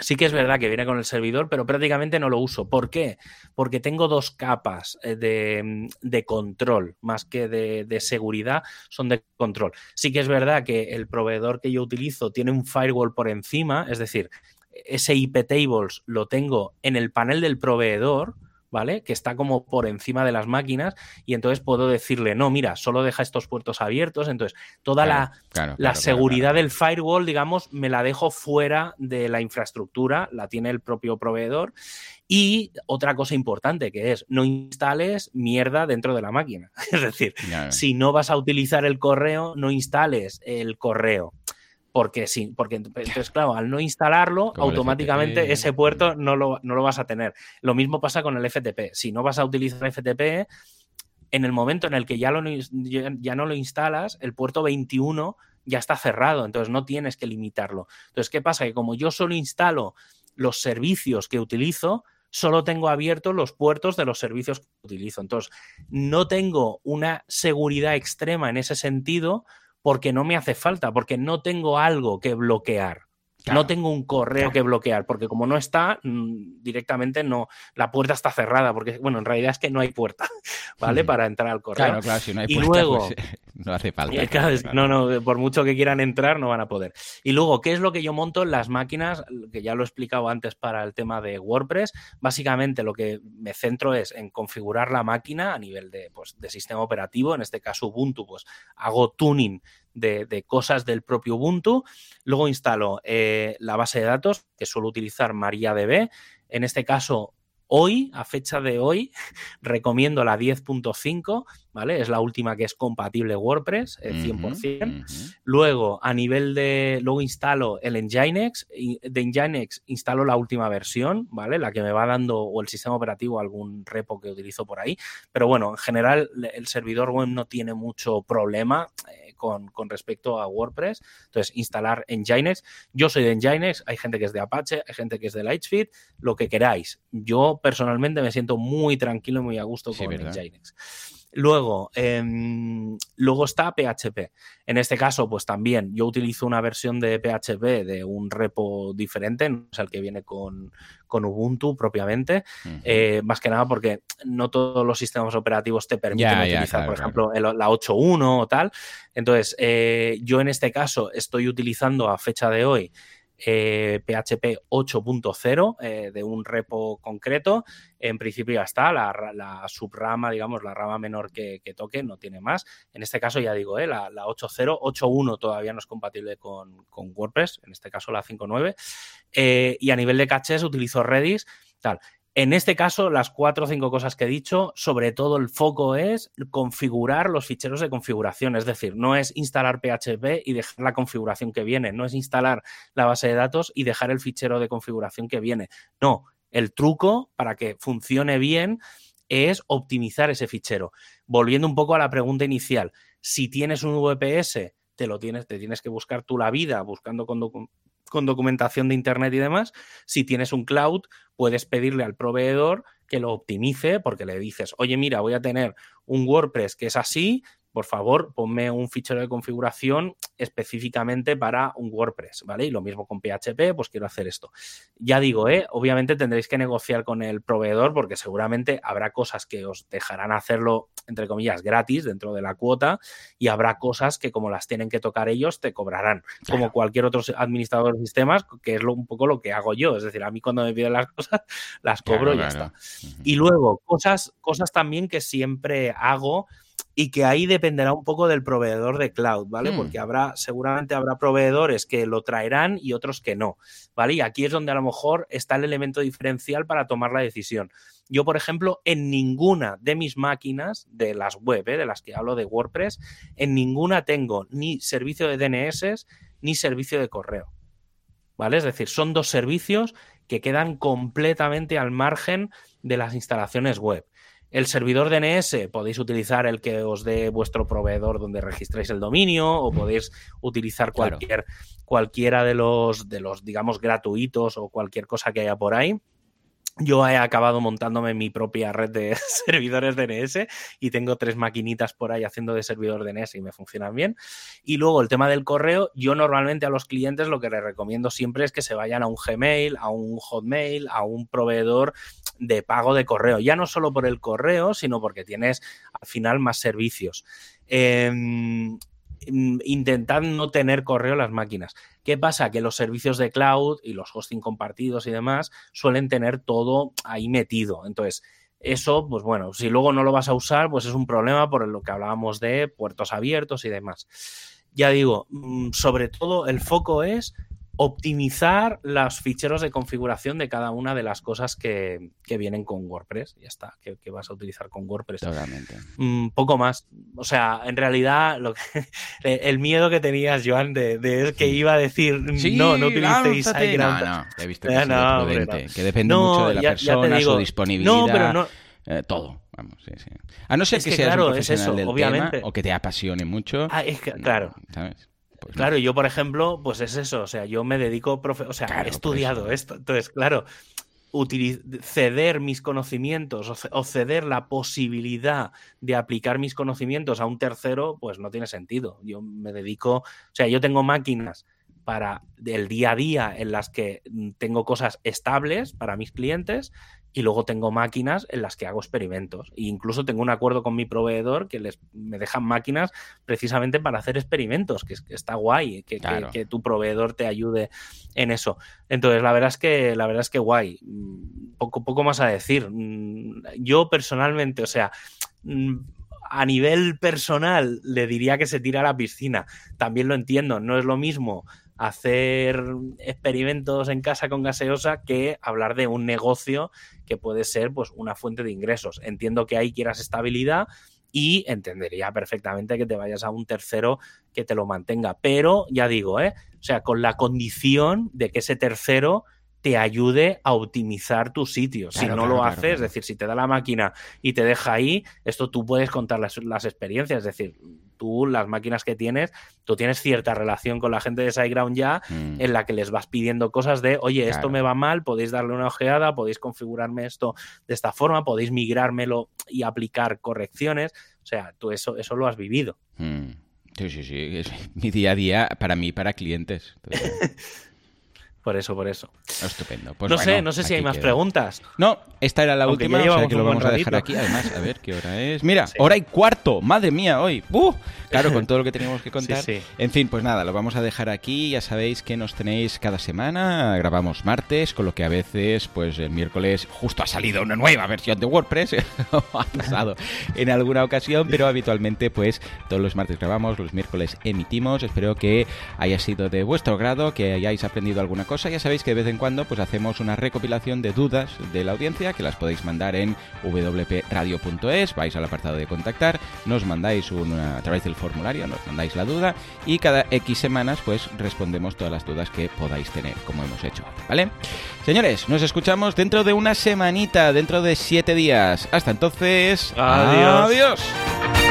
sí que es verdad que viene con el servidor, pero prácticamente no lo uso. ¿Por qué? Porque tengo dos capas eh, de, control, más que de, de, seguridad, son de control. Sí que es verdad que el proveedor que yo utilizo tiene un firewall por encima, es decir, ese IP tables lo tengo en el panel del proveedor ¿vale? Que está como por encima de las máquinas y entonces puedo decirle, no, mira, solo deja estos puertos abiertos. Entonces, toda la, la seguridad del firewall, digamos, me la dejo fuera de la infraestructura, la tiene el propio proveedor. Y otra cosa importante que es, no instales mierda dentro de la máquina. Es decir, si no vas a utilizar el correo, no instales el correo porque sí, porque entonces, claro, al no instalarlo, automáticamente ese puerto no lo, no lo, vas a tener. Lo mismo pasa con el FTP. Si no vas a utilizar FTP, en el momento en el que ya, lo, ya no lo instalas, el puerto 21 ya está cerrado, entonces no tienes que limitarlo. Entonces, ¿qué pasa? Que como yo solo instalo los servicios que utilizo, solo tengo abiertos los puertos de los servicios que utilizo. Entonces, no tengo una seguridad extrema en ese sentido porque no me hace falta, porque no tengo algo que bloquear. No tengo un correo que bloquear, porque como no está, mm, directamente no, la puerta está cerrada, porque, bueno, en realidad es que no hay puerta, ¿vale? Para entrar al correo. Claro, claro, si no hay puerta, y luego, pues, no hace falta. no, no, por mucho que quieran entrar, no van a poder. Y luego, ¿qué es lo que yo monto en las máquinas? Que ya lo he explicado antes para el tema de WordPress. Básicamente lo que me centro es en configurar la máquina a nivel de, pues, de sistema operativo, en este caso Ubuntu, pues hago tuning de, cosas del propio Ubuntu. Luego instalo eh, la base de datos, que suelo utilizar MariaDB. En este caso, hoy, a fecha de hoy, recomiendo la 10.5, ¿vale? Es la última que es compatible WordPress, 100%. Eh, luego, a nivel de, luego instalo el Nginx, de Nginx instalo la última versión, ¿vale? La que me va dando o el sistema operativo algún repo que utilizo por ahí. Pero bueno, en general el servidor web no tiene mucho problema. Eh, con, respecto a WordPress. Entonces, instalar Nginx. Yo soy de Nginx, hay gente que es de Apache, hay gente que es de Lightspeed, lo que queráis. Yo personalmente me siento muy tranquilo y muy a gusto con Nginx. Luego, em, luego está PHP. En este caso, pues también yo utilizo una versión de PHP de un repo diferente, no es el que viene con, Ubuntu propiamente, eh, más que nada porque no todos los sistemas operativos te permiten utilizar, por ejemplo, la 8.1 o tal. Entonces, eh, yo en este caso estoy utilizando a fecha de hoy PHP 8.0 eh, de un repo concreto. En principio ya está, la, subrama, digamos, la rama menor que, toque, no tiene más. En este caso, ya digo, eh, la, la 8.0, 8.1 todavía no es compatible con, WordPress, en este caso la 5.9. Eh, y a nivel de caches utilizo Redis. Tal. En este caso, las cuatro o cinco cosas que he dicho, sobre todo el foco es configurar los ficheros de configuración. Es decir, no es instalar PHP y dejar la configuración que viene, no es instalar la base de datos y dejar el fichero de configuración que viene. No, el truco para que funcione bien es optimizar ese fichero. Volviendo un poco a la pregunta inicial, Si tienes un VPS, te lo tienes, te tienes que buscar tú la vida buscando con, con documentación de Internet y demás. Si tienes un cloud, puedes pedirle al proveedor que lo optimice porque le dices, oye, mira, voy a tener un WordPress que es así, por favor, ponme un fichero de configuración específicamente para un WordPress, ¿vale? Y lo mismo con PHP, pues quiero hacer esto. Ya digo, ¿eh? obviamente tendréis que negociar con el proveedor porque seguramente habrá cosas que os dejarán hacerlo, entre comillas, gratis dentro de la cuota y habrá cosas que como las tienen que tocar ellos, te cobrarán, como cualquier otro administrador de sistemas, que es un poco lo que hago yo. Es decir, a mí cuando me piden las cosas, las cobro y ya está. Y luego, cosas, cosas también que siempre hago y que ahí dependerá un poco del proveedor de cloud, ¿vale? Hmm. Porque habrá, seguramente habrá proveedores que lo traerán y otros que no, ¿vale? Y aquí es donde a lo mejor está el elemento diferencial para tomar la decisión. Yo, por ejemplo, en ninguna de mis máquinas, de las web, ¿eh? de las que hablo de WordPress, en ninguna tengo ni servicio de DNS ni servicio de correo, ¿vale? Es decir, son dos servicios que quedan completamente al margen de las instalaciones web. El servidor DNS podéis utilizar el que os dé vuestro proveedor donde registráis el dominio o podéis utilizar cualquier, cualquiera de los, de los, digamos, gratuitos o cualquier cosa que haya por ahí. Yo he acabado montándome mi propia red de servidores DNS y tengo tres maquinitas por ahí haciendo de servidor DNS y me funcionan bien. Y luego el tema del correo, yo normalmente a los clientes lo que les recomiendo siempre es que se vayan a un Gmail, a un Hotmail, a un proveedor de pago de correo. Ya no solo por el correo, sino porque tienes al final más servicios. Em, intentad no tener correo las máquinas. ¿Qué pasa? Que los servicios de cloud y los hosting compartidos y demás suelen tener todo ahí metido. Entonces, eso, pues bueno, si luego no lo vas a usar, pues es un problema por lo que hablábamos de puertos abiertos y demás. Ya digo, mm, sobre todo el foco es optimizar los ficheros de configuración de cada una de las cosas que, vienen con WordPress. Ya está, que, vas a utilizar con WordPress. Totalmente. Un mm, poco más. O sea, en realidad, lo el miedo que tenías, Joan, de, que iba a decir no, no utilicéis No, no, he visto que, no, que depende mucho de la persona, su disponibilidad. No, pero no. Eh, todo, vamos, sí, sí. A no ser que, seas un profesional del obviamente. o que te apasione mucho. Ah, es que, claro. ¿sabes? Pues claro, yo, por ejemplo, pues es eso, o sea, yo me dedico, o sea, he estudiado esto, entonces, claro, ceder mis conocimientos o ceder la posibilidad de aplicar mis conocimientos a un tercero, pues no tiene sentido. Yo me dedico, o sea, yo tengo máquinas para el día a día en las que tengo cosas estables para mis clientes y luego tengo máquinas en las que hago experimentos. E incluso tengo un acuerdo con mi proveedor que les, me dejan máquinas precisamente para hacer experimentos, que, está guay, que, que, tu proveedor te ayude en eso. Entonces, la verdad es que, la verdad es que guay. Mm, poco, poco más a decir. Mm, yo personalmente, o sea, mm, a nivel personal le diría que se tira a la piscina. También lo entiendo, no es lo mismo hacer experimentos en casa con gaseosa que hablar de un negocio que puede ser pues una fuente de ingresos. Entiendo que ahí quieras estabilidad y entendería perfectamente que te vayas a un tercero que te lo mantenga, pero ya digo, ¿eh? o sea, con la condición de que ese tercero te ayude a optimizar tu sitio. si no lo haces, es decir, si te da la máquina y te deja ahí, esto tú puedes contar las, experiencias, es decir, tú las máquinas que tienes, tú tienes cierta relación con la gente de SiteGround ya mm. en la que les vas pidiendo cosas de, oye, esto me va mal, podéis darle una ojeada, podéis configurarme esto de esta forma, podéis migrármelo y aplicar correcciones. O sea, tú eso, eso lo has vivido. Mm. Sí, sí, sí. Es mi día a día para mí, para clientes. Por eso, por eso. Estupendo. Pues no sé, no sé si hay más preguntas. No, esta era la última, o sea que lo vamos a dejar aquí. Además, a ver qué hora es. Mira, hora y cuarto. Madre mía, hoy. ¡Uh! Claro, con todo lo que teníamos que contar. En fin, pues nada, lo vamos a dejar aquí. Ya sabéis que nos tenéis cada semana. Grabamos martes, con lo que a veces, pues el miércoles justo ha salido una nueva versión de WordPress. ha pasado en alguna ocasión, pero habitualmente, pues todos los martes grabamos, los miércoles emitimos. Espero que haya sido de vuestro grado, que hayáis aprendido alguna cosa ya sabéis que de vez en cuando pues hacemos una recopilación de dudas de la audiencia que las podéis mandar en wpradio.es, vais al apartado de contactar, nos mandáis una, a través del formulario, nos mandáis la duda y cada X semanas pues respondemos todas las dudas que podáis tener, como hemos hecho, ¿vale? Señores, nos escuchamos dentro de una semanita, dentro de siete días. Hasta entonces, adiós. adiós.